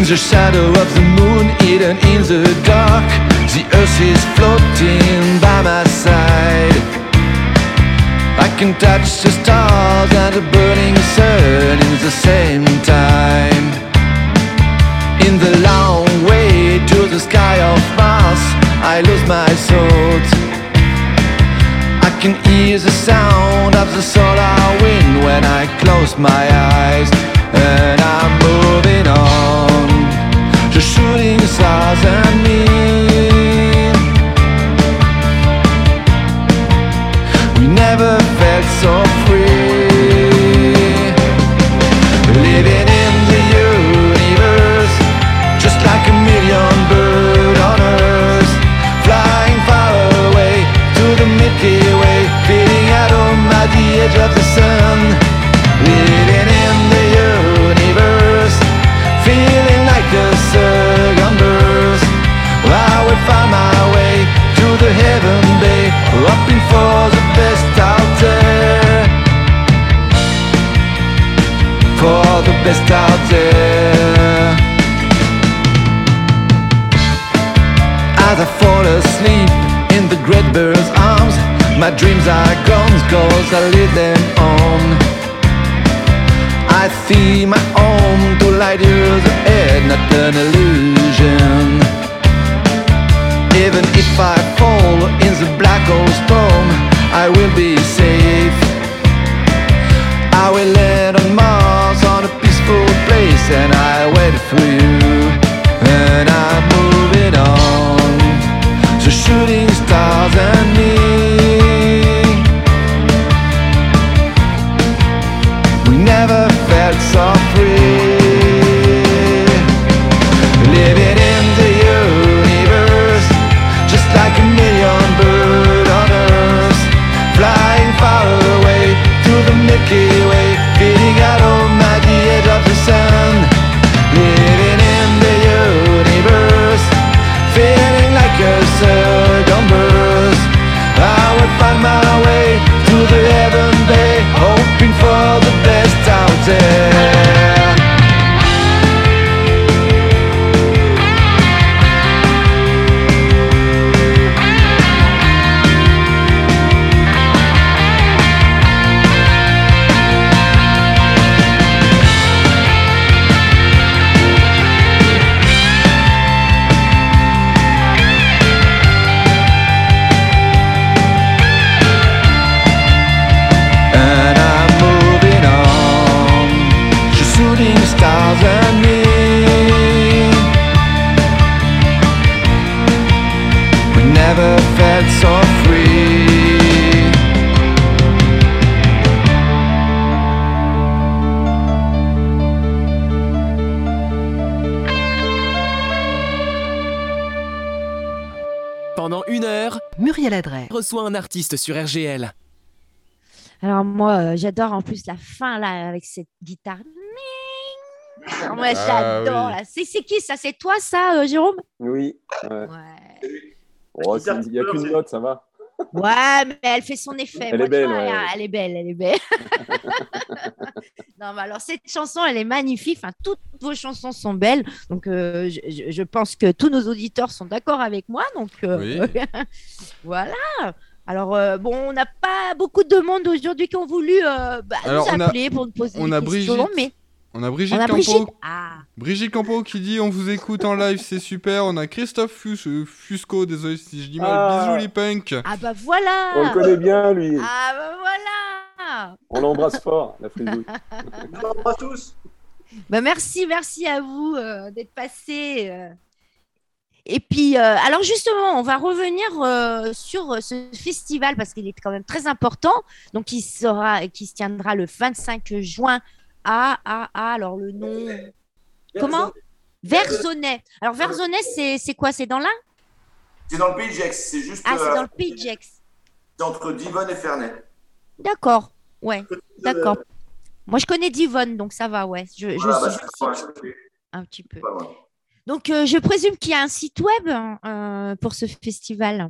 In the shadow of the moon, hidden in the dark, the earth is floating by my side. I can touch the stars and the burning sun in the same time. In the long way to the sky of Mars, I lose my thoughts. I can hear the sound of the solar wind when I close my eyes, and I'm moving on. Stars and me. We never felt so free. Living in the universe, just like a million bird on earth, flying far away to the Milky Way, at home the edge of the sun. Living for the best out there. For the best out there. As I fall asleep in the great bird's arms, my dreams are gone cause I leave them on. I see my home two light years ahead, not an illusion. Even if I fall in the black hole storm, I will be safe. I will land on Mars on a peaceful place, and I wait for you. And I'm un artiste sur RGL. Alors moi, euh, j'adore en plus la fin là avec cette guitare. Moi, Ah, j'adore. oui. C'est c'est qui ça? C'est toi ça, euh, Jérôme? Oui. ouais. Ouais. Oh, c'est- Il n'y a qu'une note, ça va. Ouais, mais elle fait son effet. Elle Moi, est belle, vois, ouais. regarde, Elle est belle, elle est belle. non, mais alors cette chanson, elle est magnifique. Enfin, toutes vos chansons sont belles. Donc, euh, je, je- je pense que tous nos auditeurs sont d'accord avec moi. Donc, euh, Oui. voilà. Alors, euh, bon, on n'a pas beaucoup de monde aujourd'hui qui ont voulu euh, bah, Alors, nous on a- appeler pour nous poser on des a questions. Brigitte. Mais On a Brigitte on a Campo. Brigitte. Ah, Brigitte Campo qui dit on vous écoute en live, c'est super. On a Christophe Fus- euh, Fusco, désolé si je dis mal. Ah. Bisous les punks. ah bah voilà. On le connaît bien, lui. Ah bah voilà. On l'embrasse fort, la frisbouille. Bonjour à tous. Bah, merci, merci à vous euh, d'être passé. Et puis, euh, alors justement, on va revenir euh, sur euh, ce festival parce qu'il est quand même très important. Donc, il sera, qui se tiendra le 25 juin à, à, à alors le nom, comment? Versonnet. Alors, Versonnet, c'est c'est quoi? C'est dans l'Ain? C'est dans le Pays de Gex, c'est juste Ah, c'est dans le Pays de Gex. c'est entre Divonne et Ferney. D'accord, ouais, d'accord. Moi, je connais Divonne, donc ça va, ouais. Je, je Voilà, bah, suis pas loin, un petit peu. Donc, euh, je présume qu'il y a un site web hein, euh, pour ce festival,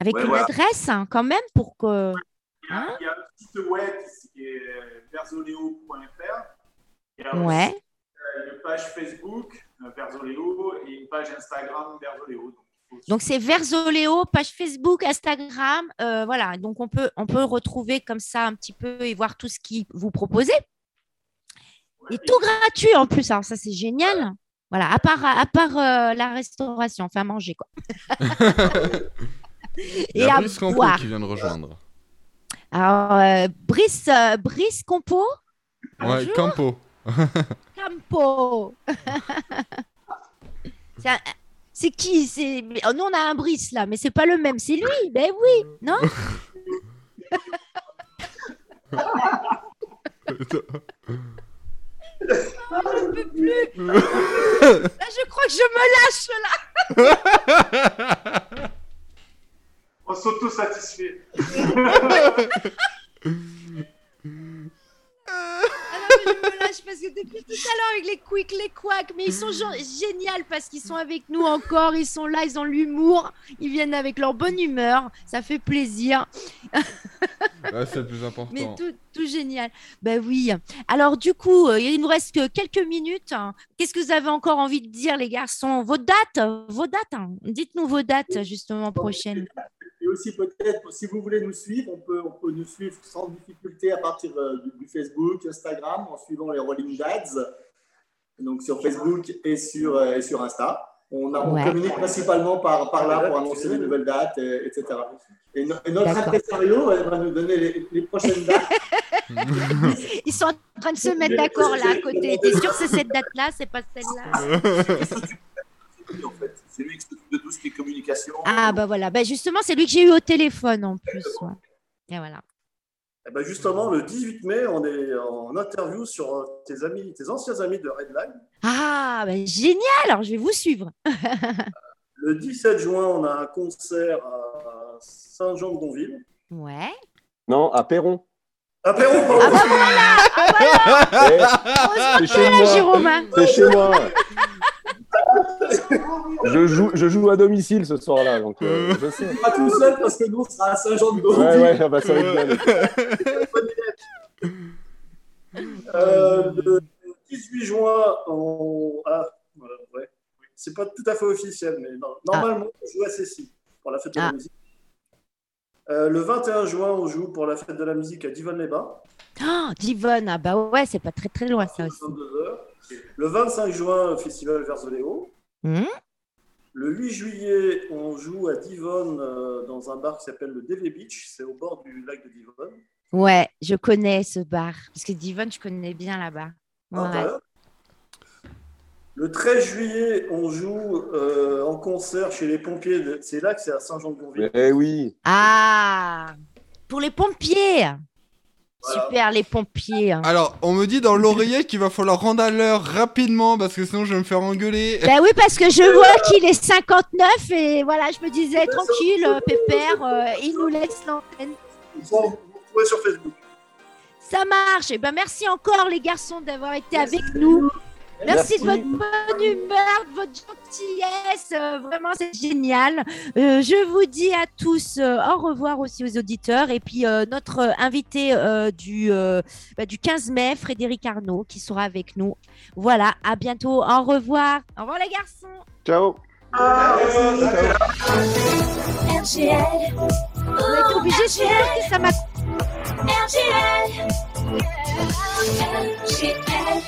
avec Ouais, une voilà. adresse hein, quand même pour que. Il y a, il y a un site web qui est verzoleo.fr. Il y a Ouais. aussi euh, une page Facebook, Verzoleo, et une page Instagram, Verzoleo. Donc, c'est Verzoléo, page Facebook, Instagram. euh, voilà. Donc, on peut, on peut retrouver comme ça un petit peu et voir tout ce qui vous proposez. Et tout gratuit en plus. Alors, ça, c'est génial. Voilà, à part, à part euh, la restauration, enfin manger quoi. Il y et a à Brice Campo boire. qui vient de rejoindre. Alors, euh, Brice, euh, Brice Compo, Ouais, Bonjour. Campo. Campo. C'est un- C'est qui? C'est mais, oh, Nous, on a un Brice là, mais c'est pas le même. C'est lui. Ben oui, non? Je peux plus. Là, je crois que je me lâche là. On s'auto-satisfait. me lâche parce que depuis tout à l'heure avec les quick, les quacks, mais ils sont géniaux parce qu'ils sont avec nous encore, ils sont là, ils ont l'humour, ils viennent avec leur bonne humeur, ça fait plaisir, Ouais, c'est le plus important. mais tout, tout génial. Ben oui. Alors du coup, euh, il nous reste que quelques minutes. hein. Qu'est-ce que vous avez encore envie de dire, les garçons? Vos dates, vos dates. hein. Dites-nous vos dates justement prochaines. Aussi peut-être, si vous voulez nous suivre, on peut, on peut nous suivre sans difficulté à partir euh, du, du Facebook, Instagram, en suivant les Rolling Dads, donc sur Facebook et sur, euh, et sur Insta. On, a- on Ouais. communique principalement par, par là pour annoncer les nouvelles dates, euh, etc. Et, no- et notre impresario euh, va nous donner les, les prochaines dates. Ils sont en train de se mettre d'accord là à côté. T'es sûr que c'est cette date-là, c'est pas celle-là en fait. C'est lui qui s'occupe de tout ce qui est communication. Ah bah voilà, bah justement c'est lui que j'ai eu au téléphone en plus. ouais. Et voilà. Eh ben justement, le 18 mai, on est en interview sur euh, tes amis, tes anciens amis de Redline. Ah bah génial, alors je vais vous suivre. Le 17 juin, on a un concert à Saint-Jean-de-Gonville. Ouais. Non, à Perron. À Perron, Ah bah voilà, ah bah Eh, c'est chez hein. C'est chez moi. Je joue, je joue à domicile ce soir-là, donc euh, je sais. Pas tout seul parce que nous, on sera à Saint-Jean-de-Gonville. Ouais, ouais, ah bah, ça va être bien. Euh, le 18 juin, on... ah, voilà, ouais. c'est pas tout à fait officiel, mais non- normalement, on joue à Cécile pour la fête de Ah. la musique. Euh, le 21 juin, on joue pour la fête de la musique à Divonne-les-Bains. Oh, Divonne, ah bah ouais, c'est pas très très loin ça aussi. 22h. Le 25 juin, festival Verzoléo. Hmm Le 8 juillet, on joue à Divonne euh, dans un bar qui s'appelle le DV Beach. C'est au bord du lac de Divonne. Ouais, je connais ce bar. Parce que Divonne, je connais bien là-bas. Ah, Ouais. Le 13 juillet, on joue euh, en concert chez les pompiers. de- C'est là que c'est à Saint-Jean-de-Gonville. Eh oui. Ah Pour les pompiers Voilà. Super, les pompiers. Alors, on me dit dans l'oreiller qu'il va falloir rendre à l'heure rapidement parce que sinon je vais me faire engueuler. Ben oui, parce que je vois qu'il est 59 et voilà, je me disais tranquille, Pépère, euh, il nous laisse l'antenne. Vous sur Facebook. Ça marche. Et ben merci encore les garçons d'avoir été avec nous. Merci, de votre bonne humeur, de votre gentillesse. euh, vraiment, c'est génial. Euh, je vous dis à tous euh, au revoir aussi aux auditeurs. Et puis, euh, notre invité euh, du, euh, bah, du 15 mai, Frédéric Arnaud, qui sera avec nous. Voilà, à bientôt. Au revoir. Au revoir les garçons. Ciao. RGL, On a été obligé de faire que ça m'a RGL, RGL.